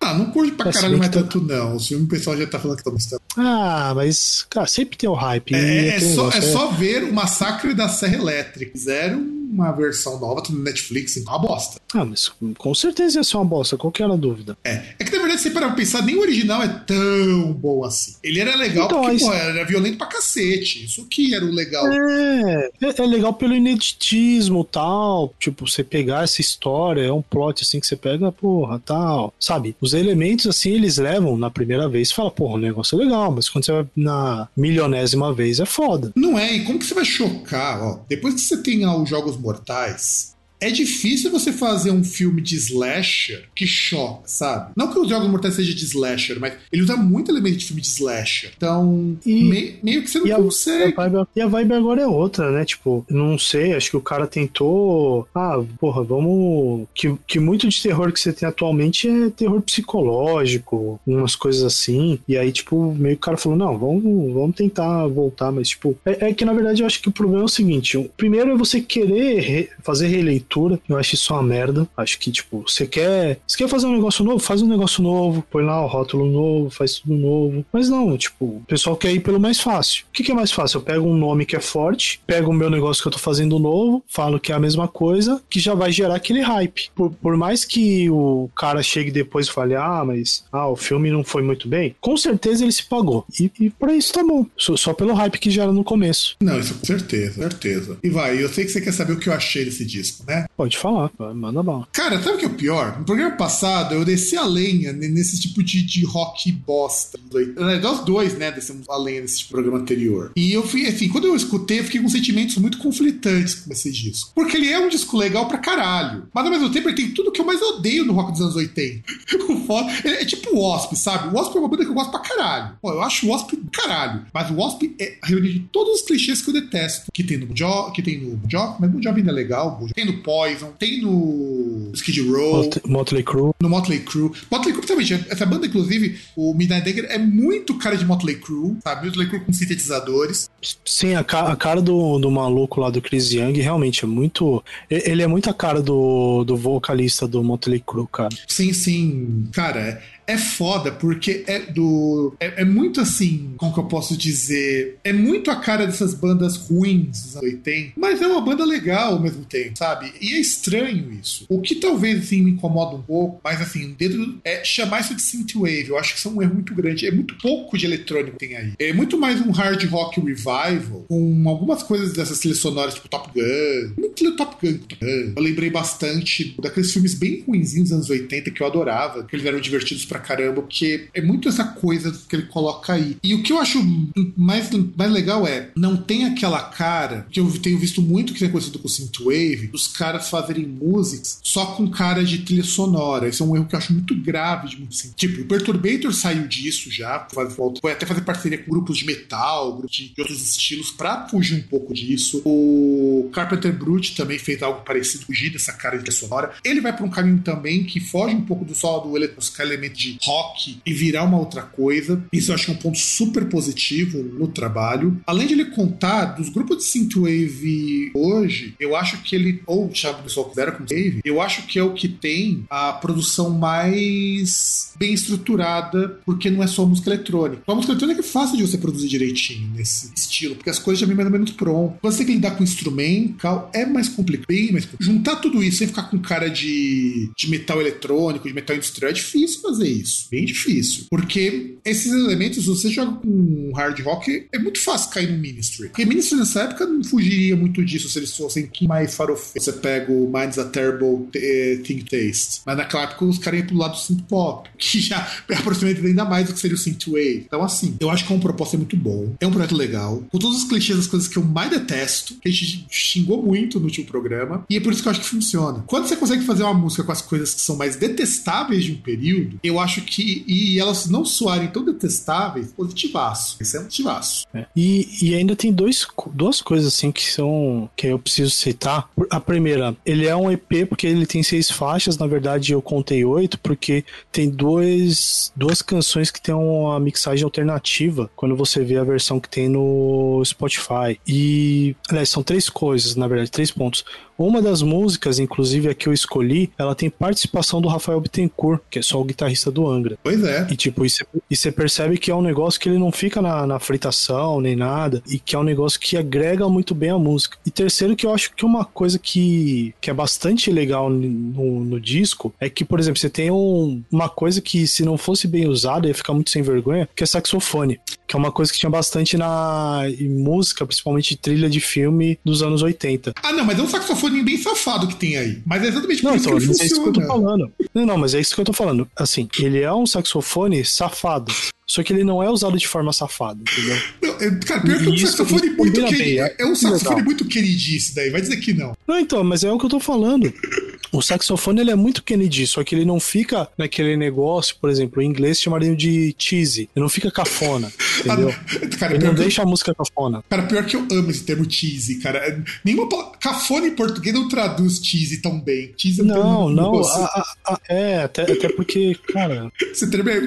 Ah, não curte pra caralho mais tanto, não. O filme o pessoal já tá falando que tá gostando. Ah, mas, cara, sempre tem o hype. É, é, só, é só ver o Massacre da Serra Elétrica. Fizeram uma versão nova no Netflix, então é uma bosta. Ah, mas com certeza ia ser uma bosta, qual que era a dúvida? É, é que na verdade, parar pra pensar, nem o original é tão bom assim. Ele era legal então, porque, pô, era violento pra cacete. Isso que era o legal. É, é, é legal pelo ineditismo tal. Tipo, você pegar essa história, é um plot assim que você pega, porra, tal. Sabe? Os elementos assim, eles levam na primeira vez e fala, porra, o negócio é legal, mas quando você vai na milionésima vez é foda. Não é, e como que você vai chocar, ó? Depois que você tem os jogos mortais, é difícil você fazer um filme de slasher que choca, sabe? Não que os Jogos Mortais seja de slasher, mas ele usa muito elemento de filme de slasher. Então, e, meio, meio que você não e consegue. A, vibe, e a vibe agora é outra, né? Tipo, não sei, acho que o cara tentou. Ah, porra, vamos. Que, que muito de terror que você tem atualmente é terror psicológico, umas coisas assim. E aí, tipo, meio que o cara falou: não, vamos, vamos tentar voltar, mas, tipo, é, é que na verdade eu acho que o problema é o seguinte: primeiro é você querer re, fazer releitura Eu acho isso uma merda. Acho que, tipo, você quer. Você quer fazer um negócio novo? Faz um negócio novo, põe lá o rótulo novo, faz tudo novo. Mas não, tipo, o pessoal quer ir pelo mais fácil. O que, que é mais fácil? Eu pego um nome que é forte, pego o meu negócio que eu tô fazendo novo, falo que é a mesma coisa, que já vai gerar aquele hype. Por, por mais que o cara chegue depois e fale, ah, mas ah, o filme não foi muito bem, com certeza ele se pagou. E, e por isso tá bom. Só, só pelo hype que gera no começo. Não, isso com certeza, certeza. E vai, eu sei que você quer saber o que eu achei desse disco, né? Pode falar, manda bala. Cara, sabe o que é o pior? No programa passado eu desci a lenha nesse tipo de, de rock bosta. Nós dois, né, descemos a lenha nesse tipo programa anterior. E eu fui, assim, quando eu escutei, eu fiquei com sentimentos muito conflitantes com esse disco. Porque ele é um disco legal pra caralho. Mas ao mesmo tempo ele tem tudo que eu mais odeio no rock dos anos 80. é, é tipo o Wasp, sabe? O Wasp é uma banda que eu gosto pra caralho. Pô, eu acho o Wasp caralho. Mas o Wasp é a reunião de todos os clichês que eu detesto. Que tem no Jo, que tem no Job, mas o Job ainda é legal. Tem no Poison, tem no Skid Row. Motley Crue. No Motley Crue. Motley Crue também. Essa banda, inclusive, o Midnight Dagger é muito cara de Motley Crue, sabe? Motley Crue com sintetizadores. Sim, a, ca a cara do, do maluco lá do Chris Young realmente é muito. Ele é muito a cara do, do vocalista do Motley Crue, cara. Sim, sim. Cara, é foda, porque é do. É, é, muito assim, como que eu posso dizer? É muito a cara dessas bandas ruins dos anos 80, mas é uma banda legal ao mesmo tempo, sabe? E é estranho isso. O que talvez assim me incomoda um pouco, mas assim, dentro é chamar isso de synthwave. Eu acho que isso é um erro muito grande. É muito pouco de eletrônico que tem aí. É muito mais um hard rock revival, com algumas coisas dessas trilhas sonoras, tipo Top Gun. Muito Top Gun, Top Gun. Eu lembrei bastante daqueles filmes bem ruinzinhos dos anos 80 que eu adorava, que eles eram divertidos pra caramba, porque é muito essa coisa que ele coloca aí. E o que eu acho mais, mais legal é, não tem aquela cara, que eu tenho visto muito que tem acontecido com o Synthwave, dos caras fazerem músicas só com cara de trilha sonora. Esse é um erro que eu acho muito grave de muito assim. Tipo, o Perturbator saiu disso já, foi até fazer parceria com grupos de metal, grupos de, de outros estilos, pra fugir um pouco disso. O Carpenter Brute também fez algo parecido, fugir dessa cara de trilha sonora. Ele vai para um caminho também que foge um pouco do só do elemento de rock e virar uma outra coisa. Isso eu acho que é um ponto super positivo no trabalho. Além de ele contar dos grupos de synthwave hoje, eu acho que ele, ou chama o pessoal considera como wave, eu acho que é o que tem a produção mais bem estruturada, porque não é só música eletrônica. A música eletrônica é fácil de você produzir direitinho nesse estilo, porque as coisas já vêm mais ou menos prontas. Você tem que lidar com instrumental, é mais complicado, bem mais complicado. Juntar tudo isso sem ficar com cara de, de metal eletrônico, de metal industrial, é difícil fazer isso. Bem difícil. Porque esses elementos, você joga com hard rock, é muito fácil cair no Ministry. Porque Ministry nessa época não fugiria muito disso se eles fossem que mais farofeiros. Você pega o Minds a Terrible eh, Thing Taste. Mas naquela época os caras iam pro lado do synth pop, que já é aproximamente ainda mais do que seria o synthwave. Então, assim, eu acho que é um propósito muito bom. É um projeto legal. Com todos os clichês, as coisas que eu mais detesto, que a gente xingou muito no último programa. E é por isso que eu acho que funciona. Quando você consegue fazer uma música com as coisas que são mais detestáveis de um período, eu acho que. E elas não soarem tão detestáveis, positivaço. Esse é um positivaço. É. E, e ainda tem dois, duas coisas assim que são. que eu preciso citar. A primeira, ele é um EP porque ele tem seis faixas. Na verdade, eu contei oito, porque tem dois, duas canções que tem uma mixagem alternativa quando você vê a versão que tem no Spotify. E, aliás, são três coisas, na verdade, três pontos. Uma das músicas, inclusive a que eu escolhi, ela tem participação do Rafael Bittencourt, que é só o guitarrista do Angra. Pois é. E tipo, e você percebe que é um negócio que ele não fica na, na fritação nem nada, e que é um negócio que agrega muito bem a música. E terceiro, que eu acho que uma coisa que, que é bastante legal no, no disco é que, por exemplo, você tem um, uma coisa que se não fosse bem usada ia ficar muito sem vergonha, que é saxofone. Que é uma coisa que tinha bastante na música, principalmente trilha de filme dos anos 80. Ah, não, mas é um saxofone bem safado que tem aí. Mas é exatamente não, então, que ele. É isso que eu tô falando. Não, não, mas é isso que eu tô falando. Assim, ele é um saxofone safado. Só que ele não é usado de forma safada, entendeu? Não, é, cara, pior que é um saxofone muito querido. É, é um saxofone legal. muito queridíssimo daí, vai dizer que não. Não, então, mas é o que eu tô falando. O saxofone ele é muito Kennedy, só que ele não fica naquele negócio, por exemplo, em inglês chamariam de cheesy. Ele não fica cafona, entendeu? Ah, cara, ele não deixa eu... a música cafona. Cara, pior que eu amo esse termo cheesy, cara. Nenhuma cafona em português não traduz cheesy tão bem. Cheesy é não, não. A, a, a, é, até, até porque, cara. Esse termo é.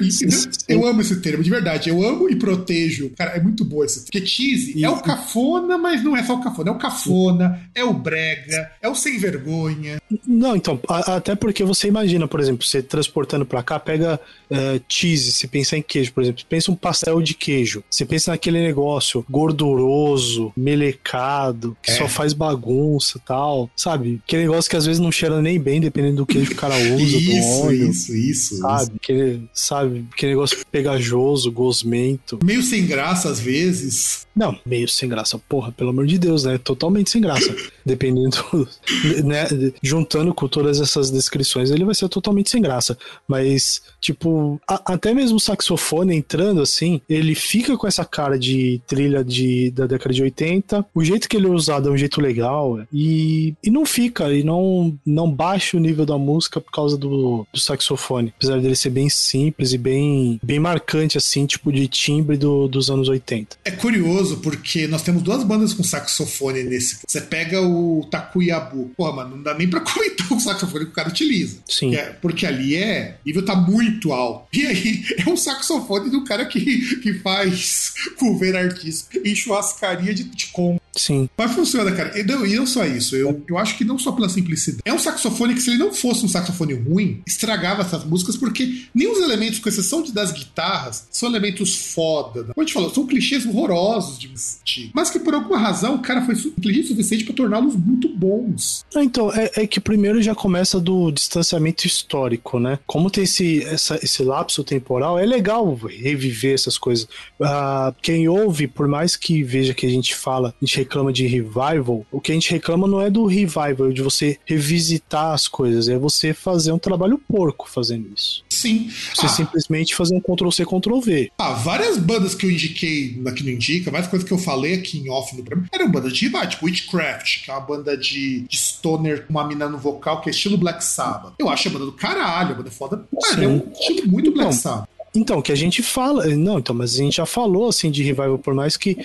Eu amo esse termo, de verdade. Eu amo e protejo. Cara, é muito bom esse termo. Porque cheesy e... é o cafona, mas não é só o cafona. É o cafona, é o brega, é o sem vergonha. Não, então, a, até porque você imagina, por exemplo, você transportando para cá, pega uh, cheese, você pensa em queijo, por exemplo, pensa um pastel de queijo, você pensa naquele negócio gorduroso, melecado, que é. só faz bagunça tal, sabe? Aquele negócio que às vezes não cheira nem bem, dependendo do queijo que o cara usa, isso, do óleo. Isso, isso, sabe? isso. Aquele, sabe? Aquele negócio pegajoso, gosmento. Meio sem graça às vezes. Não, meio sem graça, porra, pelo amor de Deus, né? Totalmente sem graça. Dependendo, né? Juntando com todas essas descrições, ele vai ser totalmente sem graça. Mas, tipo, a, até mesmo o saxofone entrando assim, ele fica com essa cara de trilha de, da década de 80. O jeito que ele é usado é um jeito legal. E, e não fica, e não, não baixa o nível da música por causa do, do saxofone. Apesar dele ser bem simples e bem, bem marcante, assim, tipo de timbre do, dos anos 80. É curioso porque nós temos duas bandas com saxofone nesse. Você pega o Takuyabu. Porra, mano, não dá nem pra comentar o saxofone que o cara utiliza. Sim. É, porque ali é. O nível tá muito alto. E aí é um saxofone do cara que, que faz cover artista em churrascaria de Ticom. Sim. Mas funciona, cara. E não, e não só isso. Eu, eu acho que não só pela simplicidade. É um saxofone que, se ele não fosse um saxofone ruim, estragava essas músicas, porque nem os elementos, com exceção de, das guitarras, são elementos foda. Né? Como a gente falou, são clichês horrorosos de Mas que por alguma razão o cara foi inteligente o suficiente para torná-los muito bons. Então, é, é, que primeiro já começa do distanciamento histórico, né? Como tem esse, essa, esse lapso temporal, é legal reviver essas coisas. Uh, quem ouve, por mais que veja que a gente fala, a gente reclama de revival, o que a gente reclama não é do revival, de você revisitar as coisas, é você fazer um trabalho porco fazendo isso. Sim. Você ah. simplesmente fazer um Ctrl-C, Ctrl-V. Ah, várias bandas que eu indiquei aqui no Indica, várias coisas que eu falei aqui em off no programa, eram bandas de revival, tipo Witchcraft, que é uma banda de, de stoner com uma mina no vocal, que é estilo Black Sabbath. Eu acho a banda do caralho, a banda é foda. Mas é um estilo muito Black então, Sabbath. Então, que a gente fala. Não, então, mas a gente já falou assim de revival, por mais que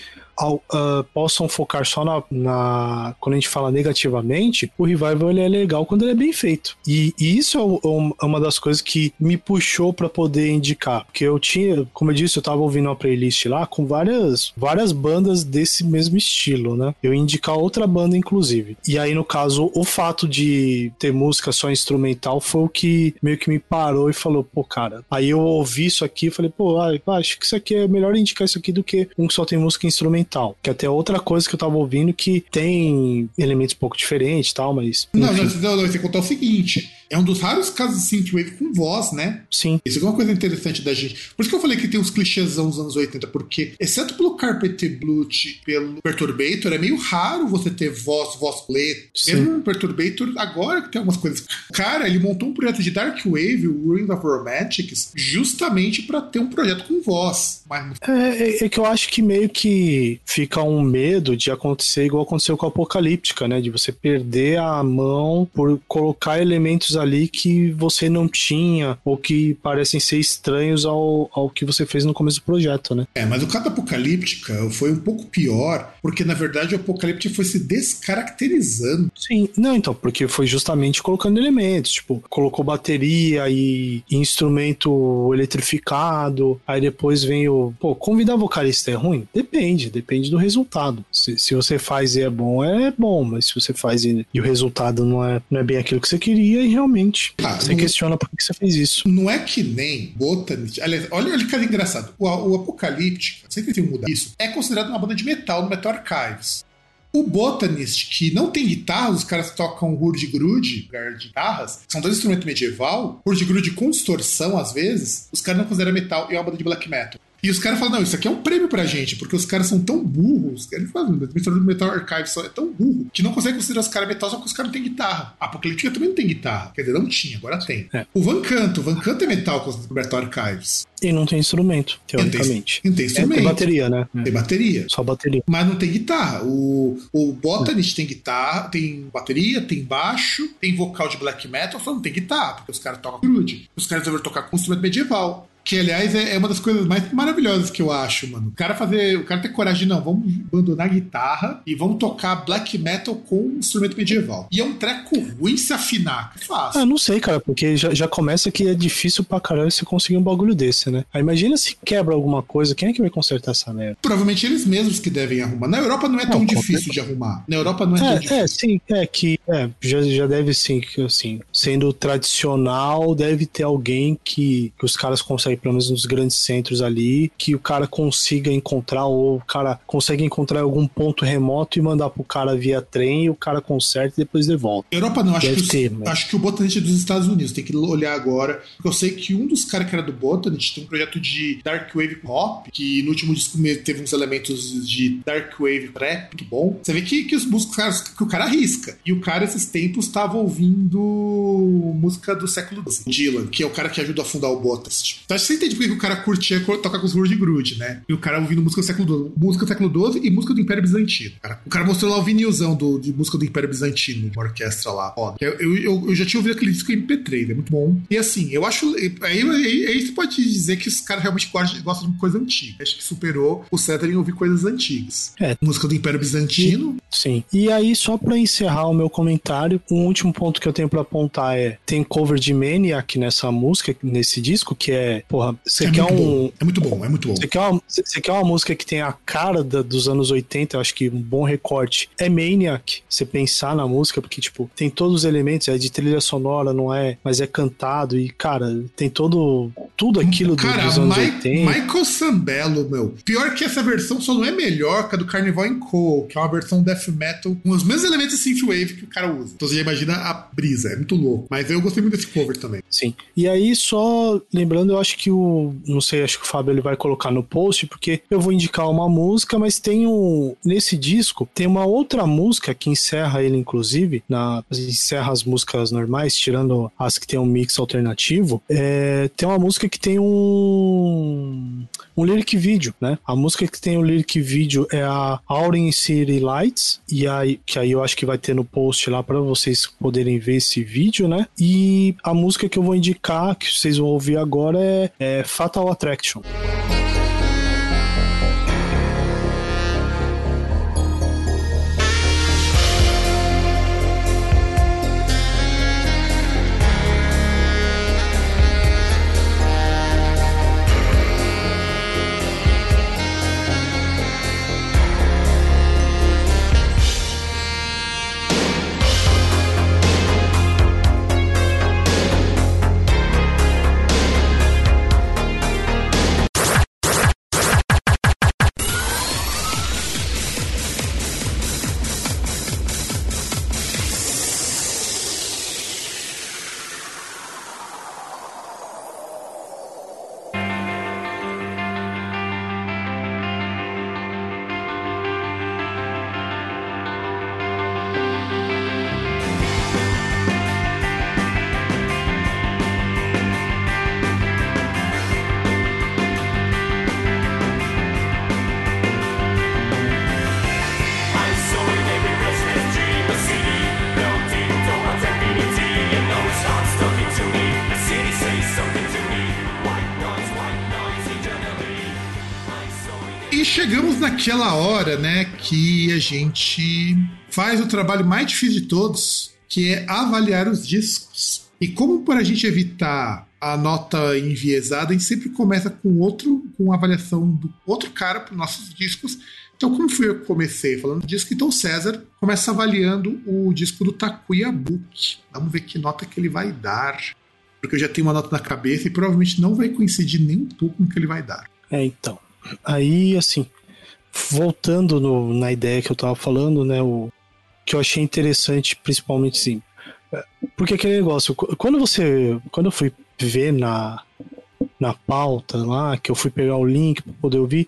uh, possam focar só na, na, Quando a gente fala negativamente, o revival ele é legal quando ele é bem feito. E, e isso é, é uma das coisas que me puxou para poder indicar. Porque eu tinha, como eu disse, eu tava ouvindo uma playlist lá com várias, várias bandas desse mesmo estilo, né? Eu ia indicar outra banda, inclusive. E aí, no caso, o fato de ter música só instrumental foi o que meio que me parou e falou, pô, cara. Aí eu ouvi isso aqui e falei, pô, acho que isso aqui é melhor indicar isso aqui do que um que só tem música instrumental tal. Que até outra coisa que eu tava ouvindo que tem elementos um pouco diferentes e tal, mas. Não, não, não, você contar o seguinte. É um dos raros casos de synthwave com voz, né? Sim. Isso é uma coisa interessante da gente. Por isso que eu falei que tem uns clichêsão dos anos 80, porque, exceto pelo Carpet Blut, pelo Perturbator, é meio raro você ter voz, voz letra. Mesmo no Perturbator, agora que tem algumas coisas. Cara, ele montou um projeto de Dark Wave, o Ruins of Romantics, justamente para ter um projeto com voz. Mas... É, é, é, que eu acho que meio que fica um medo de acontecer igual aconteceu com a Apocalíptica, né? De você perder a mão por colocar elementos ali que você não tinha ou que parecem ser estranhos ao, ao que você fez no começo do projeto, né? É, mas o caso da Apocalíptica foi um pouco pior, porque na verdade o Apocalíptica foi se descaracterizando. Sim, não, então, porque foi justamente colocando elementos, tipo, colocou bateria e, e instrumento eletrificado, aí depois vem o. Pô, convidar vocalista é ruim? Depende, depende do resultado. Se, se você faz e é bom, é bom, mas se você faz e, e o resultado não é, não é bem aquilo que você queria, e realmente realmente. Ah, você não, questiona por que você fez isso. Não é que nem Botanist. Aliás, olha, olha que engraçado. O, o Apocalíptica, sempre tem mudar isso, é considerado uma banda de metal no Metal Archives. O Botanist, que não tem guitarra, os caras tocam hurdy-grude, de guitarras, são dois instrumentos medieval, hurdy-grude com distorção às vezes, os caras não consideram metal e é uma banda de black metal. E os caras falam, não, isso aqui é um prêmio pra gente, porque os caras são tão burros, ele fala, o do Metal Archive é tão burro, que não consegue considerar os caras metal só porque os caras não têm guitarra. A Apocalíptica também não tem guitarra. Quer dizer, não tinha, agora tem. É. O Van Canto, o Van Canto é metal com o Metal Archives. E não tem instrumento, teoricamente. Não tem, não tem instrumento. É, tem bateria, né? Tem bateria. Só bateria. Mas não tem guitarra. O, o Botanist tem guitarra, tem bateria, tem baixo, tem vocal de black metal, só não tem guitarra, porque os caras tocam crude. Os caras devem tocar com instrumento medieval. Que, aliás, é, é uma das coisas mais maravilhosas que eu acho, mano. O cara fazer. O cara ter coragem de, não, vamos abandonar a guitarra e vamos tocar black metal com instrumento medieval. E é um treco ruim se afinar. Fácil. Ah, não sei, cara, porque já, já começa que é difícil pra caralho você conseguir um bagulho desse, né? Aí imagina se quebra alguma coisa, quem é que vai consertar essa merda? Provavelmente eles mesmos que devem arrumar. Na Europa não é tão não, difícil de arrumar. Na Europa não é, é tão difícil. É, sim, é que é, já, já deve sim, que assim, sendo tradicional, deve ter alguém que, que os caras conseguem pelo menos nos grandes centros ali, que o cara consiga encontrar, ou o cara consegue encontrar algum ponto remoto e mandar pro cara via trem, e o cara conserta e depois devolve. Europa não, acho, que, ter, os, acho que o Botanist é dos Estados Unidos, tem que olhar agora, porque eu sei que um dos caras que era do Botanist tem um projeto de Dark Wave Pop, que no último disco teve uns elementos de Dark Wave Trap, muito bom. Você vê que, que os músicos, que o cara arrisca. E o cara, esses tempos, estava ouvindo música do século XII, Dylan, que é o cara que ajuda a fundar o Botast. Então acho que você entende por que o cara curtia tocar com os Rude Grude, né? E o cara ouvindo música do século XII, música do século XII e música do Império Bizantino. Cara. O cara mostrou lá o vinilzão do, de música do Império Bizantino, de uma orquestra lá. Ó, eu, eu, eu, já tinha ouvido aquele disco MP3, é muito bom. E assim, eu acho. Aí, aí, aí você pode dizer que os caras realmente gostam de coisa antiga. Acho que superou o Cetera em ouvir coisas antigas. É. Música do Império Bizantino. Sim. E aí, só pra encerrar o meu comentário, um último ponto que eu tenho pra apontar é: tem cover de Maniac nessa música, nesse disco, que é. Porra, você é quer um. Bom. É muito bom, é muito bom. Você quer, uma, você quer uma música que tem a cara da, dos anos 80, eu acho que um bom recorte é Maniac. Você pensar na música, porque, tipo, tem todos os elementos, é de trilha sonora, não é? Mas é cantado e, cara, tem todo. Tudo aquilo cara, dos anos Ma 80. Michael Sambello, meu. Pior que essa versão só não é melhor que a do Carnival em Co, que é uma versão death metal com os mesmos elementos de synthwave que o cara usa. Então você já imagina a brisa, é muito louco. Mas eu gostei muito desse cover também. Sim. E aí, só lembrando, eu acho que o. Não sei, acho que o Fábio ele vai colocar no post, porque eu vou indicar uma música, mas tem um. Nesse disco, tem uma outra música que encerra ele, inclusive, na, encerra as músicas normais, tirando as que tem um mix alternativo. É, tem uma música que tem um. Um lyric vídeo, né? A música que tem o lyric vídeo é a Aurin City Lights, e aí, que aí eu acho que vai ter no post lá para vocês poderem ver esse vídeo, né? E a música que eu vou indicar, que vocês vão ouvir agora, é, é Fatal Attraction. Aquela hora, né, que a gente faz o trabalho mais difícil de todos, que é avaliar os discos. E como para a gente evitar a nota enviesada, a gente sempre começa com outro, com avaliação do outro cara para os nossos discos. Então, como fui eu que comecei falando disco, então o César começa avaliando o disco do Takuya Book. Vamos ver que nota que ele vai dar. Porque eu já tenho uma nota na cabeça e provavelmente não vai coincidir nem um pouco com o que ele vai dar. É, então. Aí, assim, voltando no, na ideia que eu tava falando, né, o que eu achei interessante, principalmente sim, porque aquele negócio, quando você, quando eu fui ver na na pauta lá, que eu fui pegar o link para poder ouvir,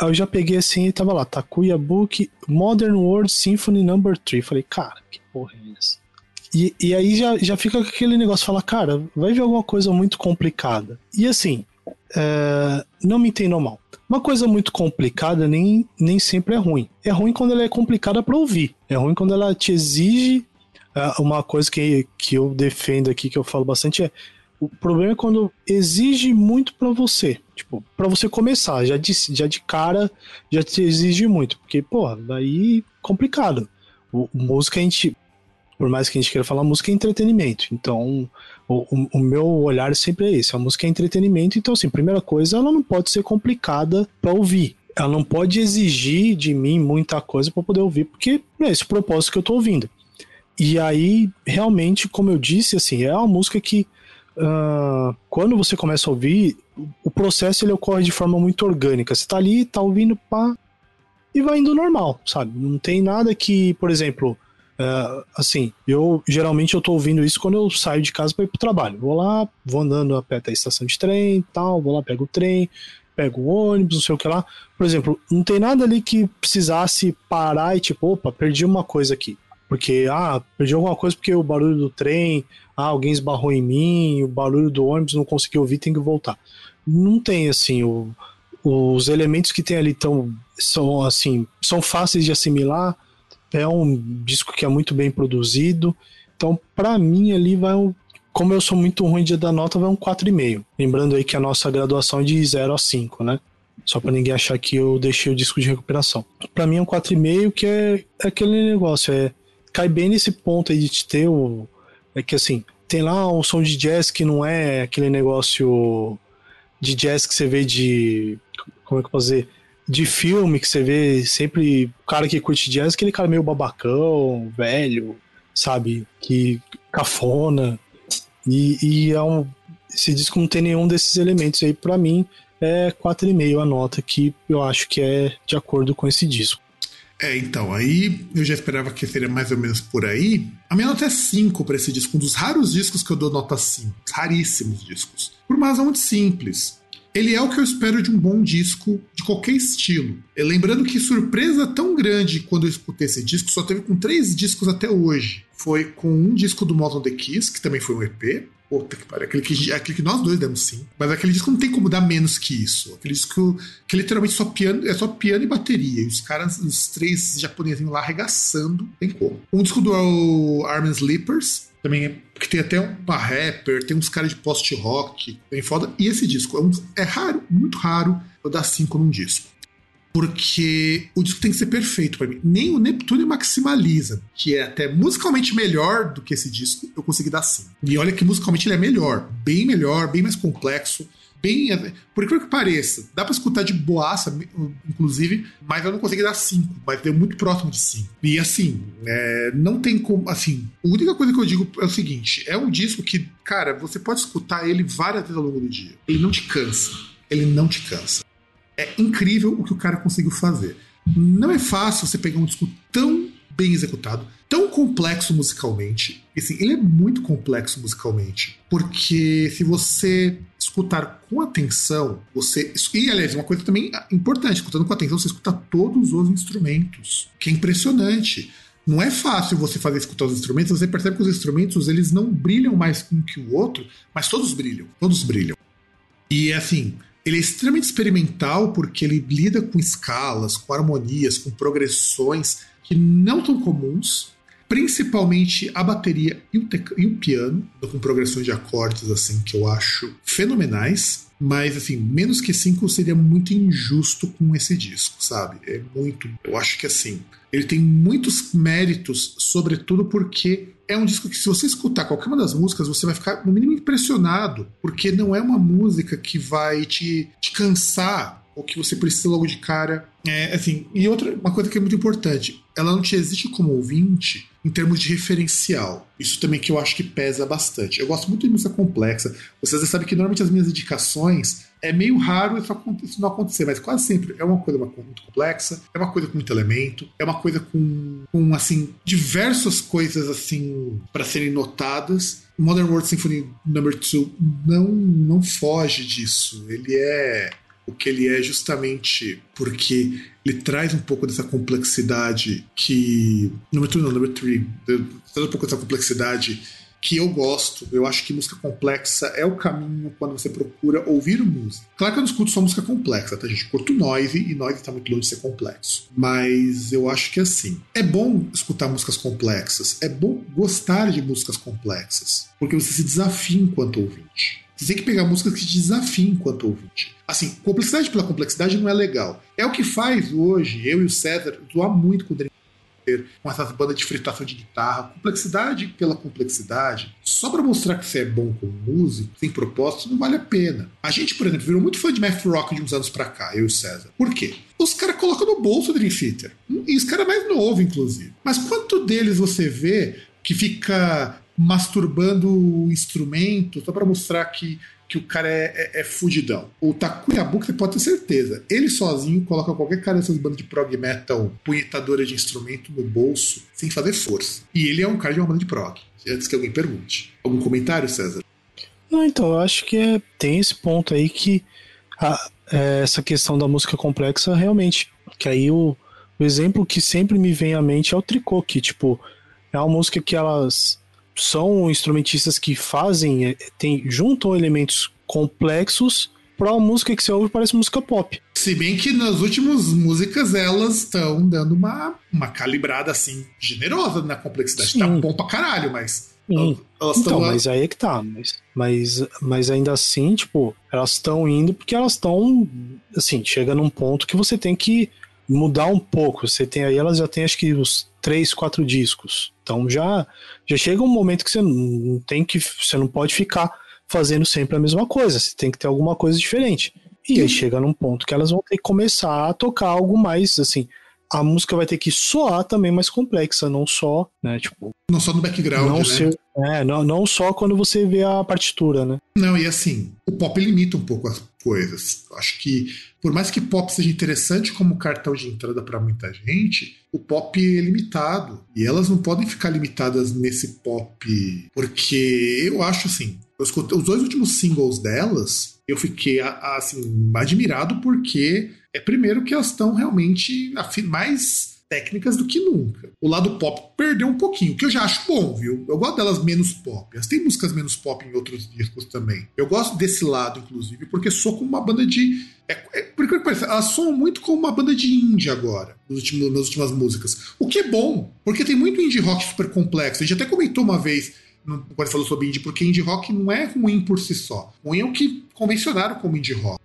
eu já peguei assim e tava lá, Takuya Book Modern World Symphony Number 3. Falei, cara, que porra é essa? E, e aí já, já fica aquele negócio, fala, cara, vai ver alguma coisa muito complicada. E assim, é, não me entendam mal. Uma coisa muito complicada nem, nem sempre é ruim. É ruim quando ela é complicada para ouvir. É ruim quando ela te exige. É, uma coisa que, que eu defendo aqui, que eu falo bastante, é o problema é quando exige muito para você. Tipo, para você começar, já de, já de cara, já te exige muito. Porque, pô, daí complicado. O, música a gente. Por mais que a gente queira falar, música é entretenimento. Então, o, o, meu olhar sempre é esse: a música é entretenimento, então, assim, primeira coisa, ela não pode ser complicada para ouvir. Ela não pode exigir de mim muita coisa para poder ouvir, porque é esse o propósito que eu tô ouvindo. E aí, realmente, como eu disse, assim, é uma música que uh, quando você começa a ouvir, o processo ele ocorre de forma muito orgânica. Você tá ali, tá ouvindo, pá, e vai indo normal, sabe? Não tem nada que, por exemplo, uh, assim, eu geralmente eu tô ouvindo isso quando eu saio de casa para ir pro trabalho. Vou lá, vou andando até a estação de trem tal, vou lá, pego o trem, pego o ônibus, não sei o que lá. Por exemplo, não tem nada ali que precisasse parar e tipo, opa, perdi uma coisa aqui. Porque, ah, perdi alguma coisa porque o barulho do trem, ah, alguém esbarrou em mim, o barulho do ônibus não consegui ouvir, tem que voltar. Não tem, assim, o, os elementos que tem ali tão, são, assim, são fáceis de assimilar, é um disco que é muito bem produzido, então, para mim, ali vai um. Como eu sou muito ruim de dar nota, vai um 4,5. Lembrando aí que a nossa graduação é de 0 a 5, né? Só para ninguém achar que eu deixei o disco de recuperação. Para mim é um 4,5 que é, é aquele negócio, é cai bem nesse ponto aí de ter o. É que assim, tem lá um som de jazz que não é aquele negócio de jazz que você vê de. Como é que eu posso dizer? De filme que você vê sempre. O cara que curte jazz, aquele cara meio babacão, velho, sabe? Que cafona. E, e é um. Esse disco não tem nenhum desses elementos aí, para mim, é 4,5 a nota que eu acho que é de acordo com esse disco. É, então, aí eu já esperava que seria mais ou menos por aí. A minha nota é 5 para esse disco, um dos raros discos que eu dou nota 5, raríssimos discos. Por uma razão muito simples. Ele é o que eu espero de um bom disco de qualquer estilo. E lembrando que surpresa tão grande quando eu escutei esse disco, só teve com três discos até hoje. Foi com um disco do Moton The Kiss, que também foi um EP, Puta que pariu. Aquele que, aquele que nós dois demos sim. Mas aquele disco não tem como dar menos que isso. Aquele disco que literalmente só piano, é só piano e bateria. E os caras, os três japoneses lá arregaçando, tem como. Um disco do Armin Sleepers, também é, que tem até uma rapper, tem uns caras de post-rock, bem foda. E esse disco é, um, é raro, muito raro eu dar cinco num disco porque o disco tem que ser perfeito para mim. Nem o Neptune Maximaliza, que é até musicalmente melhor do que esse disco, eu consegui dar sim. E olha que musicalmente ele é melhor, bem melhor, bem mais complexo, bem. Por incrível que pareça, dá para escutar de boaça, inclusive, mas eu não consegui dar 5, mas deu muito próximo de 5. E assim, é, não tem como. Assim, a única coisa que eu digo é o seguinte: é um disco que, cara, você pode escutar ele várias vezes ao longo do dia. Ele não te cansa. Ele não te cansa é incrível o que o cara conseguiu fazer. Não é fácil você pegar um disco tão bem executado, tão complexo musicalmente. Assim, ele é muito complexo musicalmente, porque se você escutar com atenção, você. E, aliás, uma coisa também importante: escutando com atenção, você escuta todos os instrumentos, que é impressionante. Não é fácil você fazer escutar os instrumentos, você percebe que os instrumentos eles não brilham mais um que o outro, mas todos brilham, todos brilham. E assim, ele é extremamente experimental porque ele lida com escalas, com harmonias, com progressões que não são comuns, principalmente a bateria e o, e o piano, com progressões de acordes assim que eu acho fenomenais. Mas, assim, menos que 5 seria muito injusto com esse disco, sabe? É muito. Eu acho que, assim, ele tem muitos méritos, sobretudo porque é um disco que, se você escutar qualquer uma das músicas, você vai ficar, no mínimo, impressionado, porque não é uma música que vai te, te cansar ou que você precisa logo de cara. É, assim, e outra, uma coisa que é muito importante, ela não te existe como ouvinte em termos de referencial. Isso também que eu acho que pesa bastante. Eu gosto muito de música complexa. Vocês já sabem que normalmente as minhas indicações é meio raro isso, não acontecer, mas quase sempre é uma coisa muito complexa, é uma coisa com muito elemento, é uma coisa com, com assim, diversas coisas assim para serem notadas. Modern World Symphony Number 2 não, não foge disso. Ele é o que ele é justamente porque ele traz um pouco dessa complexidade que. Número 2 não, número 3. Traz um pouco dessa complexidade que eu gosto. Eu acho que música complexa é o caminho quando você procura ouvir música. Claro que eu não escuto só música complexa, tá, gente? Curto noise e noise está muito longe de ser complexo. Mas eu acho que assim, é bom escutar músicas complexas, é bom gostar de músicas complexas, porque você se desafia enquanto ouvinte. Você tem que pegar músicas que te desafiem enquanto ouvinte. Assim, complexidade pela complexidade não é legal. É o que faz hoje, eu e o César, zoar muito com o Dream com essas bandas de fritação de guitarra, complexidade pela complexidade, só para mostrar que você é bom como músico, sem propósito, não vale a pena. A gente, por exemplo, virou muito fã de math rock de uns anos para cá, eu e o César. Por quê? Os caras colocam no bolso o Dream Theater. E os caras mais novo, inclusive. Mas quanto deles você vê que fica masturbando o instrumento, só para mostrar que, que o cara é, é, é fudidão. O Takuyabuki, você pode ter certeza, ele sozinho coloca qualquer cara dessas bandas de prog metal punhetadora de instrumento no bolso, sem fazer força. E ele é um cara de uma banda de prog. Antes que alguém pergunte. Algum comentário, César? Não, então, eu acho que é, tem esse ponto aí que a, é, essa questão da música complexa realmente. Que aí o, o exemplo que sempre me vem à mente é o tricô, que, tipo, é uma música que elas são instrumentistas que fazem, é, tem, juntam elementos complexos para uma música que você ouve parece música pop. Se bem que nas últimas músicas elas estão dando uma, uma calibrada assim, generosa na complexidade. Sim. Tá bom pra caralho, mas. Sim. Elas então, lá... mas aí é que tá. Mas, mas, mas ainda assim, tipo, elas estão indo porque elas estão. Assim, chega num ponto que você tem que mudar um pouco. Você tem aí, elas já têm acho que os três, quatro discos. Então já, já chega um momento que você não tem que. Você não pode ficar fazendo sempre a mesma coisa. Você tem que ter alguma coisa diferente. E aí chega num ponto que elas vão ter que começar a tocar algo mais assim. A música vai ter que soar também mais complexa, não só, né? Tipo. Não só no background, não né? Ser, é, não, não só quando você vê a partitura, né? Não, e assim, o pop limita um pouco as coisas. Acho que, por mais que pop seja interessante como cartão de entrada para muita gente, o pop é limitado. E elas não podem ficar limitadas nesse pop. Porque eu acho assim, os dois últimos singles delas, eu fiquei assim, admirado porque é primeiro que elas estão realmente mais técnicas do que nunca. O lado pop perdeu um pouquinho, que eu já acho bom, viu? Eu gosto delas menos pop. Elas têm músicas menos pop em outros discos também. Eu gosto desse lado, inclusive, porque sou como uma banda de. É, é, porque parece, elas soam muito como uma banda de indie agora, nos últimos, nas últimas músicas. O que é bom, porque tem muito indie rock super complexo. A gente até comentou uma vez quando falou sobre indie, porque indie rock não é ruim por si só. Ruim é o que convencionaram como indie rock.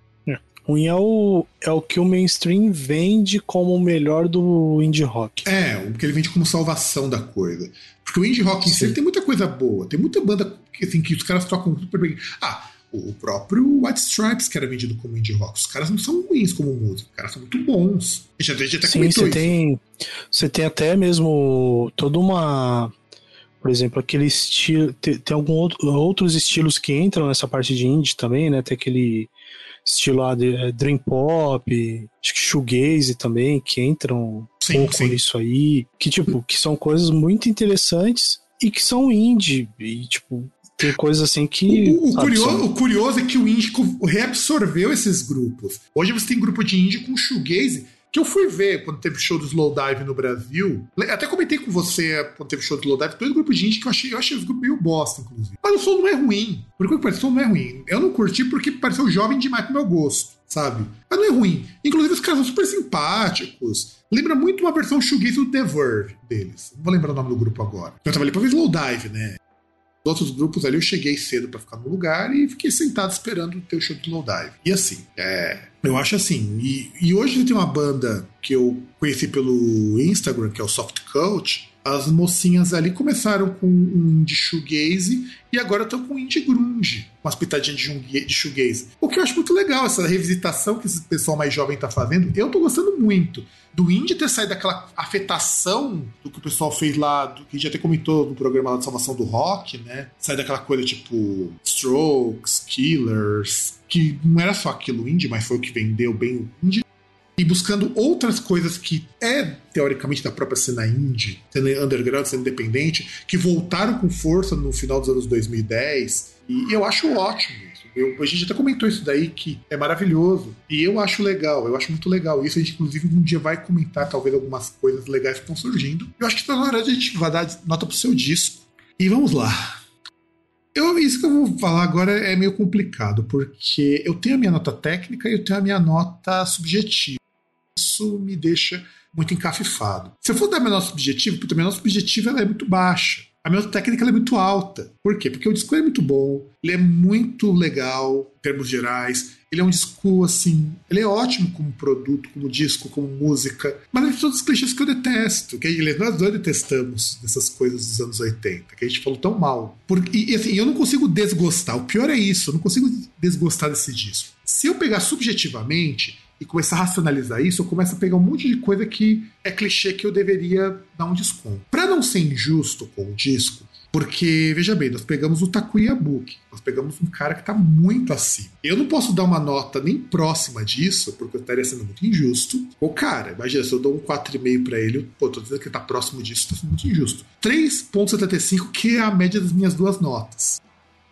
Ruim é o, é o que o mainstream vende como o melhor do indie rock. É, o que ele vende como salvação da coisa. Porque o indie rock em si tem muita coisa boa. Tem muita banda que, assim, que os caras tocam super bem. Ah, o próprio White Stripes, que era vendido como indie rock. Os caras não são ruins como música, os caras são muito bons. Até Sim, você tem, você tem até mesmo toda uma. Por exemplo, aquele estilo. Tem, tem alguns outros estilos que entram nessa parte de indie também, né? Tem aquele estilo lá de é, Dream Pop, acho que Shoegaze também, que entram sim, um pouco sim. nisso aí. Que, tipo, que são coisas muito interessantes e que são indie. E, tipo, tem coisas assim que. O, o, sabe, curioso, são... o curioso, é que o indie reabsorveu esses grupos. Hoje você tem grupo de indie com shoegaze que eu fui ver quando teve show do Slowdive no Brasil. Até comentei com você quando teve show do Slowdive, dois grupos de indie que eu achei, eu achei os grupos meio bosta, inclusive. Mas o som não é ruim. Por parece, o som não é ruim. Eu não curti porque pareceu jovem demais pro meu gosto, sabe? Mas não é ruim. Inclusive, os caras são super simpáticos. Lembra muito uma versão shoegaze do The Verve deles. Não vou lembrar o nome do grupo agora. Eu tava ali pra ver Slowdive, né? outros grupos ali eu cheguei cedo para ficar no lugar e fiquei sentado esperando o show do Dive. E assim, é, eu acho assim. E, e hoje tem uma banda que eu conheci pelo Instagram, que é o Soft Coach. As mocinhas ali começaram com um indie shoegaze e agora estão com indie grunge, com as pitadinhas de shoegaze. O que eu acho muito legal, essa revisitação que esse pessoal mais jovem está fazendo. Eu tô gostando muito do indie ter saído daquela afetação do que o pessoal fez lá, do que gente até comentou no programa lá de salvação do rock, né? Sai daquela coisa tipo Strokes, Killers, que não era só aquilo indie, mas foi o que vendeu bem o indie. E buscando outras coisas que é, teoricamente, da própria cena indie, sendo underground, sendo independente, que voltaram com força no final dos anos 2010. E eu acho ótimo eu, a gente até comentou isso daí que é maravilhoso. E eu acho legal, eu acho muito legal isso. A gente, inclusive, um dia vai comentar talvez algumas coisas legais que estão surgindo. Eu acho que está na hora de a gente vai dar nota pro seu disco. E vamos lá. Eu, isso que eu vou falar agora é meio complicado, porque eu tenho a minha nota técnica e eu tenho a minha nota subjetiva. Isso me deixa muito encafifado. Se eu for dar minha nota subjetiva, porque a nota subjetiva ela é muito baixa. A minha técnica é muito alta. Por quê? Porque o disco é muito bom, ele é muito legal em termos gerais. Ele é um disco, assim, ele é ótimo como produto, como disco, como música, mas ele tem todos os clichês que eu detesto, que nós dois detestamos dessas coisas dos anos 80, que a gente falou tão mal. Por, e, assim, eu não consigo desgostar, o pior é isso, eu não consigo desgostar desse disco. Se eu pegar subjetivamente, e começar a racionalizar isso, eu começo a pegar um monte de coisa que é clichê que eu deveria dar um desconto. Para não ser injusto com o disco, Porque, veja bem, nós pegamos o Takuya Book, nós pegamos um cara que está muito acima. Eu não posso dar uma nota nem próxima disso, porque eu estaria sendo muito injusto. O cara, imagina, se eu dou um 4,5 para ele, pô, tô dizendo que ele tá próximo disso, tá sendo muito injusto. 3,75, que é a média das minhas duas notas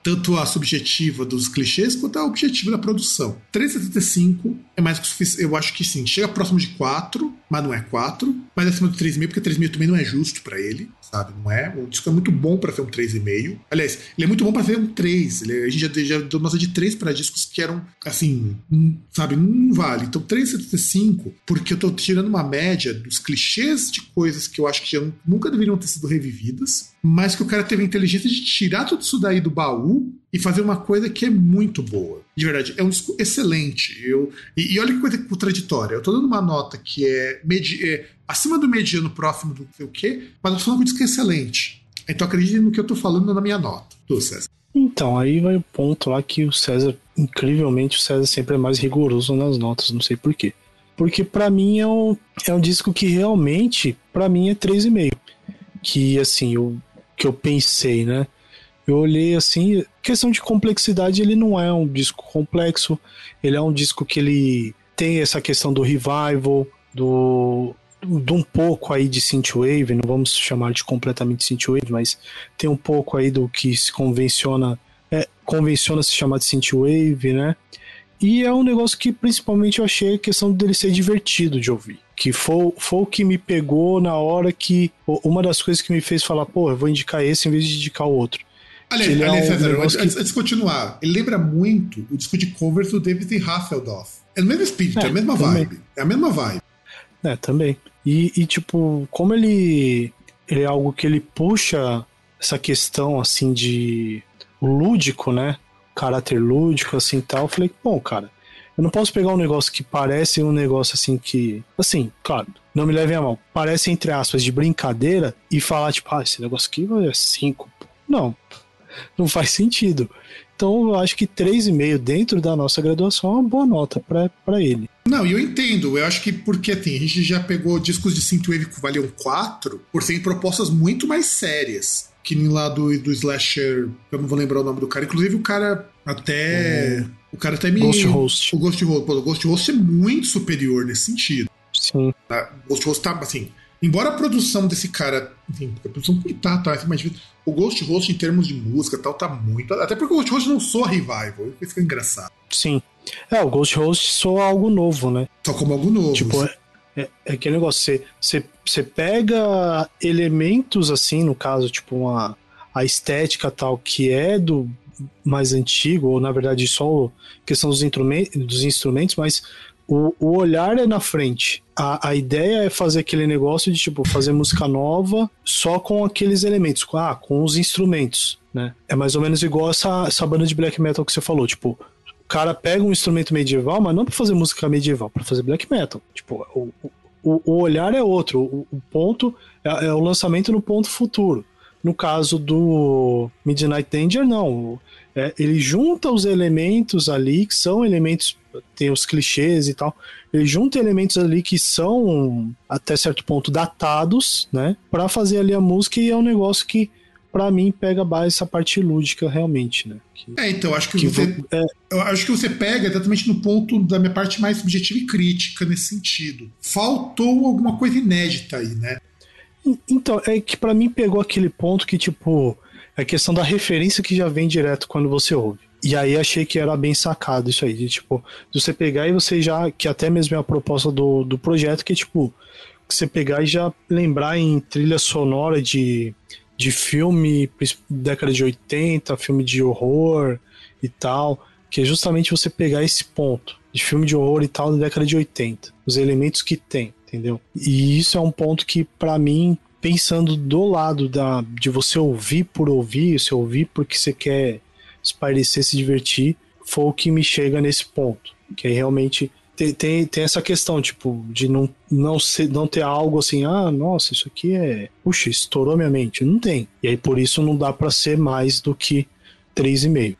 tanto a subjetiva dos clichês quanto a objetiva da produção. 3,75 é mais que suficiente. Eu acho que sim, chega próximo de 4, mas não é 4. Mas acima do 3,5, porque 3,5 também não é justo para ele, sabe? Não é. O disco é muito bom para ser um 3,5. Aliás, ele é muito bom para ser um 3. Ele, a gente já, já deu nota de 3 para discos que eram, assim, um, sabe? Não vale. Então, 3,75, porque eu tô tirando uma média dos clichês de coisas que eu acho que nunca deveriam ter sido revividas mas que o cara teve a inteligência de tirar tudo isso daí do baú e fazer uma coisa que é muito boa. De verdade, é um disco excelente. Eu, e, e olha que coisa contraditória. Eu tô dando uma nota que é, medi, é acima do mediano, próximo do sei o quê, mas eu que o disco excelente. Então acredite no que eu tô falando na minha nota. Tu, César. Então, aí vai o ponto lá que o César, incrivelmente, o César sempre é mais rigoroso nas notas, não sei porquê. Porque para mim é um, é um disco que realmente, para mim, é 3,5. Que assim, eu que eu pensei, né? Eu olhei assim, questão de complexidade, ele não é um disco complexo, ele é um disco que ele tem essa questão do revival, do de um pouco aí de synthwave, não vamos chamar de completamente synthwave, mas tem um pouco aí do que se convenciona, é, convenciona se chamar de synthwave, né? E é um negócio que principalmente eu achei a questão dele ser divertido de ouvir. Que foi, foi o que me pegou na hora que. Uma das coisas que me fez falar, pô, eu vou indicar esse em vez de indicar o outro. Aliás, aliás é um César, antes, que... antes, de continuar, ele lembra muito o disco de covers do David Hasselhoff. É o mesmo espírito, é, é a mesma também. vibe. É a mesma vibe. É, também. E, e, tipo, como ele, ele é algo que ele puxa essa questão, assim, de lúdico, né? caráter lúdico, assim tal. Eu falei, bom, cara, eu não posso pegar um negócio que parece um negócio assim que. Assim, claro, não me levem a mal. Parece, entre aspas, de brincadeira e falar, tipo, ah, esse negócio aqui vai 5. Não. Não faz sentido. Então eu acho que 3,5 dentro da nossa graduação é uma boa nota para ele. Não, e eu entendo. Eu acho que porque assim, a gente já pegou discos de synthwave que valiam 4 por serem propostas muito mais sérias que nem lá do, do slasher, eu não vou lembrar o nome do cara. Inclusive, o cara até. É. O cara até me. Ghost Host. O Ghost Host. o Ghost Host é muito superior nesse sentido. Sim. O Ghost Host tá, assim. Embora a produção desse cara. Enfim, a produção que tá, tá, mas o Ghost Host em termos de música tal, tá muito. Até porque o Ghost Host não soa revival. Isso que é engraçado. Sim. É, o Ghost Host soa algo novo, né? Só como algo novo. Tipo, é, é, é aquele negócio, você, você, você pega elementos assim, no caso, tipo uma, a estética tal, que é do mais antigo, ou na verdade só questão dos, dos instrumentos, mas o, o olhar é na frente. A, a ideia é fazer aquele negócio de tipo fazer música nova só com aqueles elementos, com, ah, com os instrumentos, né? É mais ou menos igual essa, essa banda de black metal que você falou, tipo, o cara pega um instrumento medieval, mas não para fazer música medieval, para fazer black metal. Tipo, o, o, o olhar é outro, o, o ponto é, é, o lançamento no ponto futuro. No caso do Midnight Danger, não. É, ele junta os elementos ali, que são elementos, tem os clichês e tal, ele junta elementos ali que são, até certo ponto, datados, né, para fazer ali a música e é um negócio que para mim pega mais essa parte lúdica realmente, né? Que, é, então acho que, que você, é... eu acho que você pega exatamente no ponto da minha parte mais subjetiva e crítica nesse sentido. Faltou alguma coisa inédita aí, né? Então é que para mim pegou aquele ponto que tipo é a questão da referência que já vem direto quando você ouve. E aí achei que era bem sacado isso aí, de tipo, você pegar e você já, que até mesmo é a proposta do, do projeto, que tipo, você pegar e já lembrar em trilha sonora de de filme década de 80, filme de horror e tal, que é justamente você pegar esse ponto de filme de horror e tal da década de 80, os elementos que tem, entendeu? E isso é um ponto que para mim, pensando do lado da de você ouvir por ouvir, você ouvir porque você quer espairecer, se divertir, foi o que me chega nesse ponto, que é realmente tem, tem, tem, essa questão, tipo, de não, não, ser, não ter algo assim, ah, nossa, isso aqui é. Puxa, estourou minha mente. Não tem. E aí por isso não dá para ser mais do que 3,5.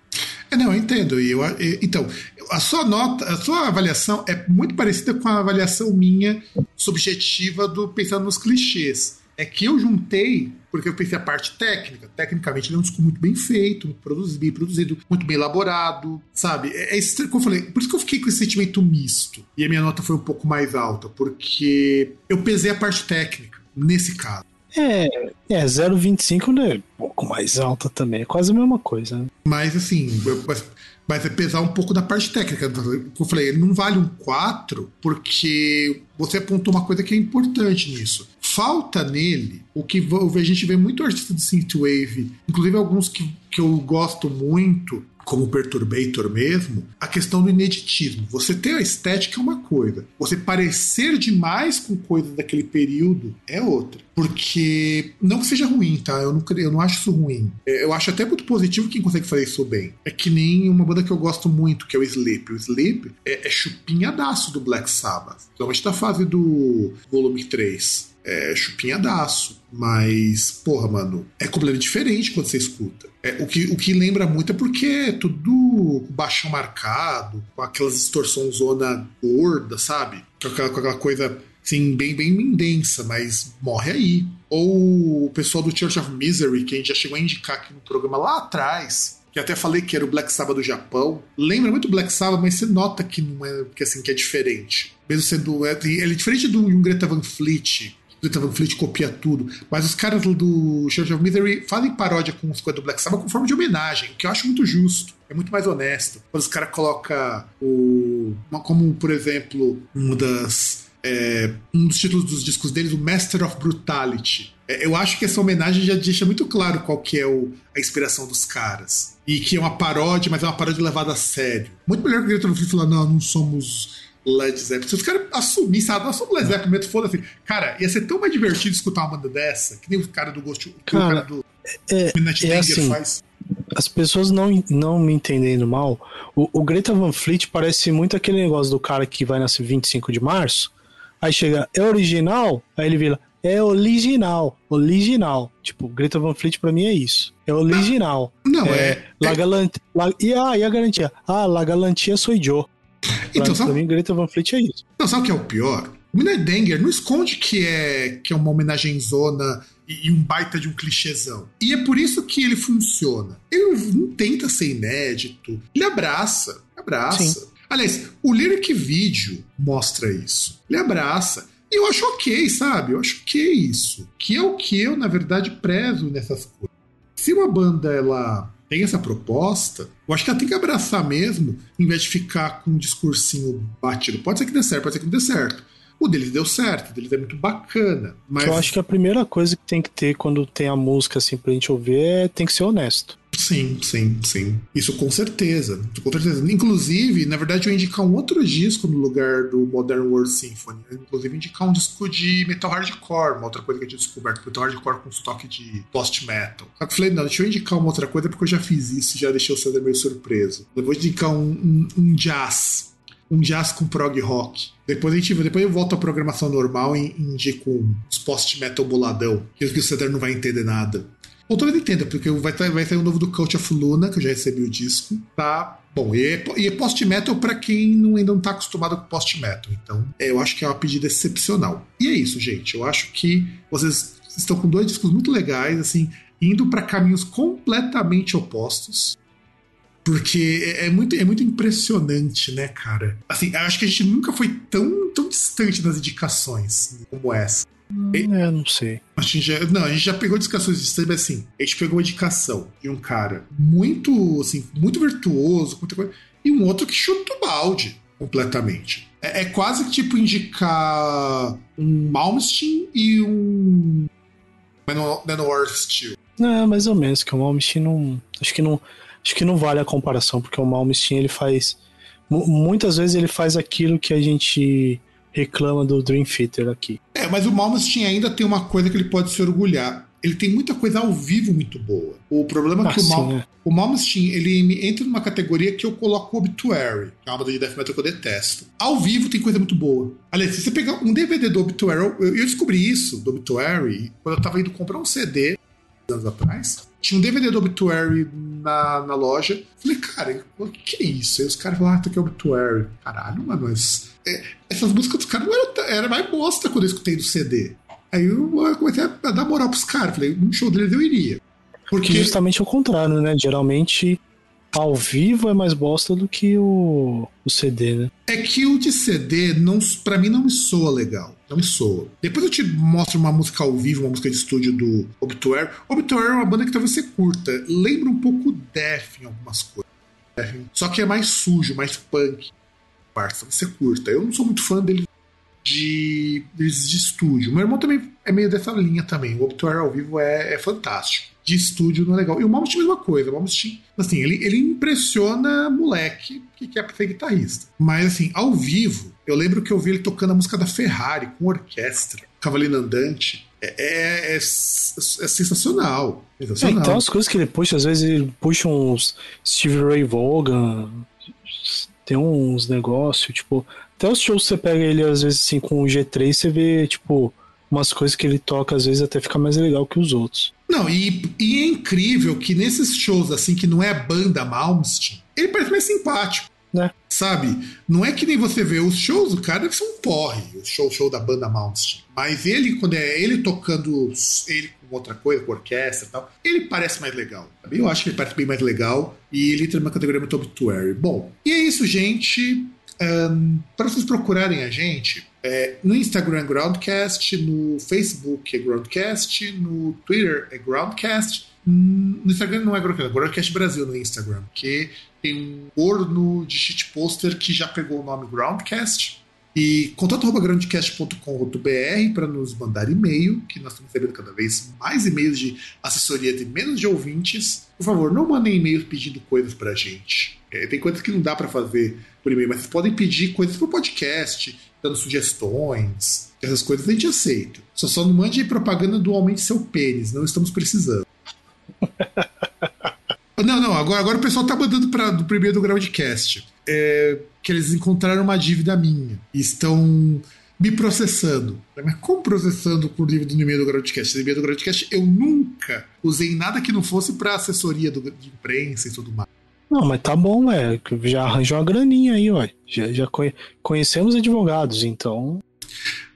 É, não, eu entendo. E eu, então, a sua nota, a sua avaliação é muito parecida com a avaliação minha subjetiva do pensando nos clichês. É que eu juntei porque eu pensei a parte técnica. Tecnicamente, ele é um disco muito bem feito, muito produzido, bem produzido, muito bem elaborado, sabe? É, é como eu falei, por isso que eu fiquei com esse sentimento misto. E a minha nota foi um pouco mais alta, porque eu pesei a parte técnica, nesse caso. É, é 0,25 né? Um pouco mais alta também, é quase a mesma coisa. Né? Mas assim, eu, mas, mas é pesar um pouco da parte técnica. Eu falei, ele não vale um 4 porque você apontou uma coisa que é importante nisso. Falta nele o que a gente vê muito artista de synthwave, inclusive alguns que, que eu gosto muito, como Perturbator mesmo, a questão do ineditismo. Você ter a estética é uma coisa, você parecer demais com coisas daquele período é outra. Porque, não que seja ruim, tá? Eu não, eu não acho isso ruim. É, eu acho até muito positivo quem consegue fazer isso bem. É que nem uma banda que eu gosto muito, que é o Sleep. O Sleep é, é chupinhadaço do Black Sabbath. Principalmente da fase do volume 3 é chupinhadaço. Mas, porra, mano, é completamente diferente quando você escuta. É, o, que, o que lembra muito é porque é tudo baixão marcado, com aquelas distorções zona gorda, sabe? Com aquela, com aquela coisa assim, bem, bem densa, mas morre aí. Ou o pessoal do Church of Misery, que a gente já chegou a indicar aqui no programa lá atrás, que até falei que era o Black Sabbath do Japão. Lembra muito Black Sabbath, mas você nota que não é que assim que é diferente. Mesmo sendo é, ele é diferente do Greta Van Fleet, Greta Van Fleet copia tudo. Mas os caras do Church of Misery fazem paródia com os coisas do Black Sabbath com forma de homenagem, o que eu acho muito justo. É muito mais honesto. Quando os caras colocam o. Como, por exemplo, uma das. É, um dos títulos dos discos deles, o Master of Brutality. É, eu acho que essa homenagem já deixa muito claro qual que é o, a inspiração dos caras. E que é uma paródia, mas é uma paródia levada a sério. Muito melhor que o Greta Fleet falar, não, não somos Led Zeppelin. Se os caras assumissem, ah, nós somos Led Zeppelin, mesmo foda-se. Cara, ia ser tão mais divertido escutar uma banda dessa, que nem o cara do Ghost, cara, o cara do é, Midnight é assim, faz. As pessoas não, não me entendendo mal, o, o, Greta Van Fleet parece muito aquele negócio do cara que vai nascer 25 de março, aí chega, é original? Aí ele vira, é original, original. Tipo, Greta Van Fleet pra mim é isso. É original. Não, é. é... La é... Galant... La... E, ah, e a garantia? Ah, La Galantia sou Joe. Então, pra, sabe... pra mim, Greta Van Fleet é isso. Não, sabe o que é o pior? Danger não esconde que é, que é uma homenagem zona e, e, um baita de um clichêzão. E é por isso que ele funciona. Ele não tenta ser inédito, ele abraça, abraça. Sim. Aliás, o lyric vídeo mostra isso. Ele abraça. E eu acho ok, sabe? Eu acho que é isso. Que é o que eu, na verdade, prezo nessas coisas. Se uma banda ela tem essa proposta, eu acho que ela tem que abraçar mesmo, em vez de ficar com um discursinho batido. Pode ser que dê certo, pode ser que não dê certo. O deles deu certo, o deles é muito bacana. Mas... Eu acho que a primeira coisa que tem que ter quando tem a música assim pra gente ouvir é tem que ser honesto. Sim, sim, sim. Isso com certeza. Com certeza. Inclusive, na verdade, eu ia indicar um outro disco no lugar do Modern World Symphony. Eu, inclusive, indicar um disco de metal hardcore, uma outra coisa que eu tinha descoberto. Metal hardcore com estoque de post-metal. Eu falei, não, deixa eu indicar uma outra coisa porque eu já fiz isso já deixei o César meio surpreso. Eu vou indicar um, um, um jazz um jazz com prog rock. Depois a gente depois eu volto à programação normal e indico os post-metal boladão, que o Cedar não vai entender nada. Ou talvez entenda, porque vai, vai sair o um novo do Cult of Luna, que eu já recebi o disco, tá? Bom, e é, é post-metal para quem não, ainda não tá acostumado com post-metal. Então, é, eu acho que é uma pedida excepcional. E é isso, gente. Eu acho que vocês estão com dois discos muito legais, assim, indo para caminhos completamente opostos. Porque é, é, muito, é muito impressionante, né, cara? Assim, acho que a gente nunca foi tão, tão distante das indicações como essa. É, não sei. A gente já, não, a gente já pegou indicações distantes, mas assim, a gente pegou uma indicação de um cara muito, assim, muito virtuoso, muita coisa, e um outro que chuta o balde completamente. É, é quase tipo indicar um Malmsteen e um Manowar Steel. É, mais ou menos, que o Malmsteen não. Acho que não. Acho que não vale a comparação, porque o Malmsteen ele faz. Muitas vezes ele faz aquilo que a gente reclama do Dream Theater aqui. É, mas o Malmsteen ainda tem uma coisa que ele pode se orgulhar. Ele tem muita coisa ao vivo muito boa. O problema é que ah, o, Mal, sim, é. o Malmsteen ele entra numa categoria que eu coloco o Obituary, que é uma banda de death metal que eu detesto. Ao vivo tem coisa muito boa. Aliás, se você pegar um DVD do Obituary, eu, eu descobri isso do Obituary quando eu tava indo comprar um CD anos atrás. Tinha um DVD do Obituary na, na loja. Falei, cara, o que é isso? Aí os caras falaram, ah, tá aqui é Obituary. Caralho, mano, mas. É, essas músicas dos caras não eram, era mais bosta quando eu escutei do CD. Aí eu comecei a dar moral pros caras. Falei, um show deles eu iria. Porque justamente o contrário, né? Geralmente ao vivo é mais bosta do que o, o CD, né? É que o de CD, não, pra mim, não me soa legal. Não me soa. Depois eu te mostro uma música ao vivo, uma música de estúdio do Obituary. Obituary é uma banda que talvez você curta. Lembra um pouco Def em algumas coisas. Só que é mais sujo, mais punk. Parça, você curta. Eu não sou muito fã dele de, de estúdio. Meu irmão também é meio dessa linha também. O Obituary ao vivo é, é fantástico de estúdio não é legal. E o Malmsteen é a mesma coisa. O Malmsteen, assim, ele, ele impressiona moleque que quer ser guitarrista. Mas, assim, ao vivo, eu lembro que eu vi ele tocando a música da Ferrari com orquestra, Cavaleiro Andante. É, é, é, é sensacional. sensacional. É, então as coisas que ele puxa, às vezes ele puxa uns Steve Ray Vaughan, tem uns negócios, tipo, até os shows que você pega ele às vezes assim com o G3, você vê, tipo, umas coisas que ele toca, às vezes até fica mais legal que os outros. Não, e, e é incrível que nesses shows, assim, que não é banda Malmsteen, ele parece mais simpático. Né? Sabe? Não é que nem você vê os shows, o cara deve ser um porre, o show, show da banda Malmsteen. Mas ele, quando é ele tocando ele com outra coisa, com orquestra e tal, ele parece mais legal. Eu acho que ele parece bem mais legal e ele entra numa categoria muito obituary. Bom, e é isso, gente. Um, para vocês procurarem a gente, é, no Instagram é Groundcast, no Facebook é Groundcast, no Twitter é Groundcast. No Instagram não é Groundcast, é Groundcast Brasil no Instagram, que tem um corno de shitposter que já pegou o nome Groundcast. E contato.groundcast.com.br para nos mandar e-mail, que nós estamos recebendo cada vez mais e-mails de assessoria de menos de ouvintes. Por favor, não mandem e-mails pedindo coisas para a gente. É, tem coisas que não dá para fazer por e-mail, mas vocês podem pedir coisas para o podcast, dando sugestões, essas coisas a gente aceita. Só só não mande propaganda do aumente seu pênis, não estamos precisando. não, não, agora, agora o pessoal tá mandando para do primeiro do Groundcast. É, que eles encontraram uma dívida minha e estão me processando. Mas como processando por dívida do e-mail do Groundcast? No e-mail do Groundcast eu nunca usei nada que não fosse para assessoria do, de imprensa e tudo mais. Não, mas tá bom, é. Já arranjou uma graninha aí, ó. Já, já conhecemos advogados, então.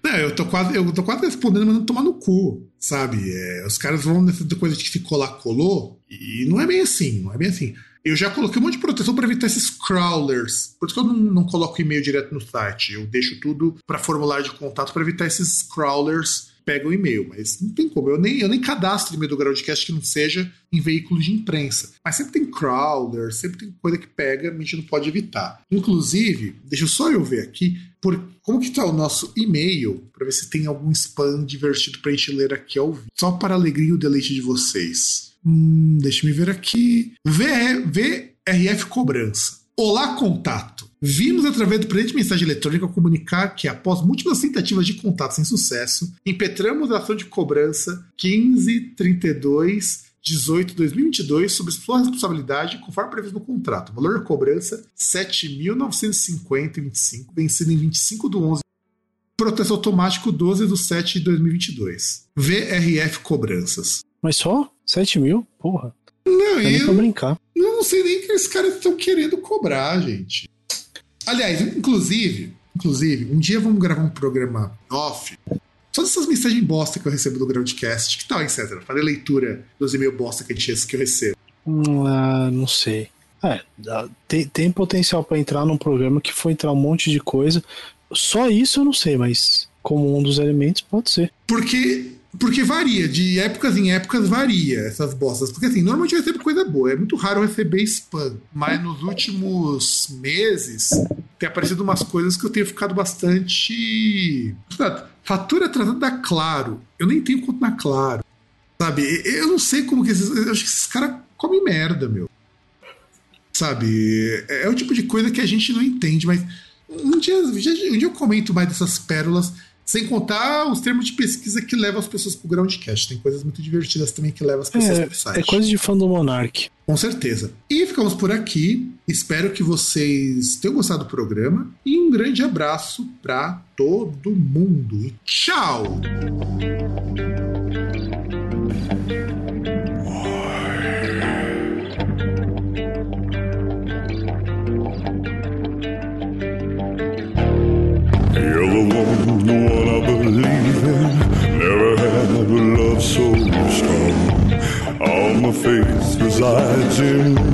Não, eu tô quase, eu tô quase respondendo, mas não tomar no cu, sabe? É, os caras vão nessa coisa de que ficou lá, colou, e não é bem assim, não é bem assim. Eu já coloquei um monte de proteção para evitar esses crawlers. Por isso que eu não, não coloco e-mail direto no site. Eu deixo tudo para formulário de contato para evitar esses crawlers pega o e-mail, mas não tem como. Eu nem, eu nem cadastro e-mail do Groundcast que não seja em veículos de imprensa. Mas sempre tem crawler, sempre tem coisa que pega, a gente não pode evitar. Inclusive, deixa só eu ver aqui, por, como que está o nosso e-mail, para ver se tem algum spam divertido para a gente ler aqui ao vivo. Só para a alegria e o deleite de vocês. Hum, deixa me ver aqui. VRF Cobrança. Olá, contato. Vimos através do presente mensagem eletrônica comunicar que, após múltiplas tentativas de contato sem sucesso, impetramos a ação de cobrança 1532 18 2022 sob sua responsabilidade, conforme previsto no contrato. valor da cobrança R$ 7.950,25, vencido em 25 de 11. Protesto automático 12 de 7 de 2022. VRF Cobranças. Mas só? 7 mil? Porra. Não, eu, pra brincar. Eu não sei nem o que esses caras estão querendo cobrar, gente. Aliás, inclusive, inclusive, um dia vamos gravar um programa off. Só dessas mensagens bosta que eu recebo do Groundcast. Que tal, etc. Fazer leitura dos e-mails bosta que, a gente, que eu recebo. Ah, não sei. É, tem, tem potencial para entrar num programa que for entrar um monte de coisa. Só isso eu não sei, mas como um dos elementos pode ser. Porque porque varia, de épocas em épocas varia essas bostas. Porque assim, normalmente eu recebo coisa boa, é muito raro receber spam. Mas nos últimos meses tem aparecido umas coisas que eu tenho ficado bastante. Fatura atrasada da Claro. Eu nem tenho conta na Claro. Sabe? Eu não sei como que esses. Eu acho que esses caras comem merda, meu. Sabe? É o tipo de coisa que a gente não entende, mas um dia, um dia eu comento mais dessas pérolas sem contar os termos de pesquisa que levam as pessoas pro Groundcast. Tem coisas muito divertidas também que levam as pessoas é, pro site. É coisa de fã do Monark. Com certeza. E ficamos por aqui. Espero que vocês tenham gostado do programa. E um grande abraço para todo mundo. E tchau! Resides in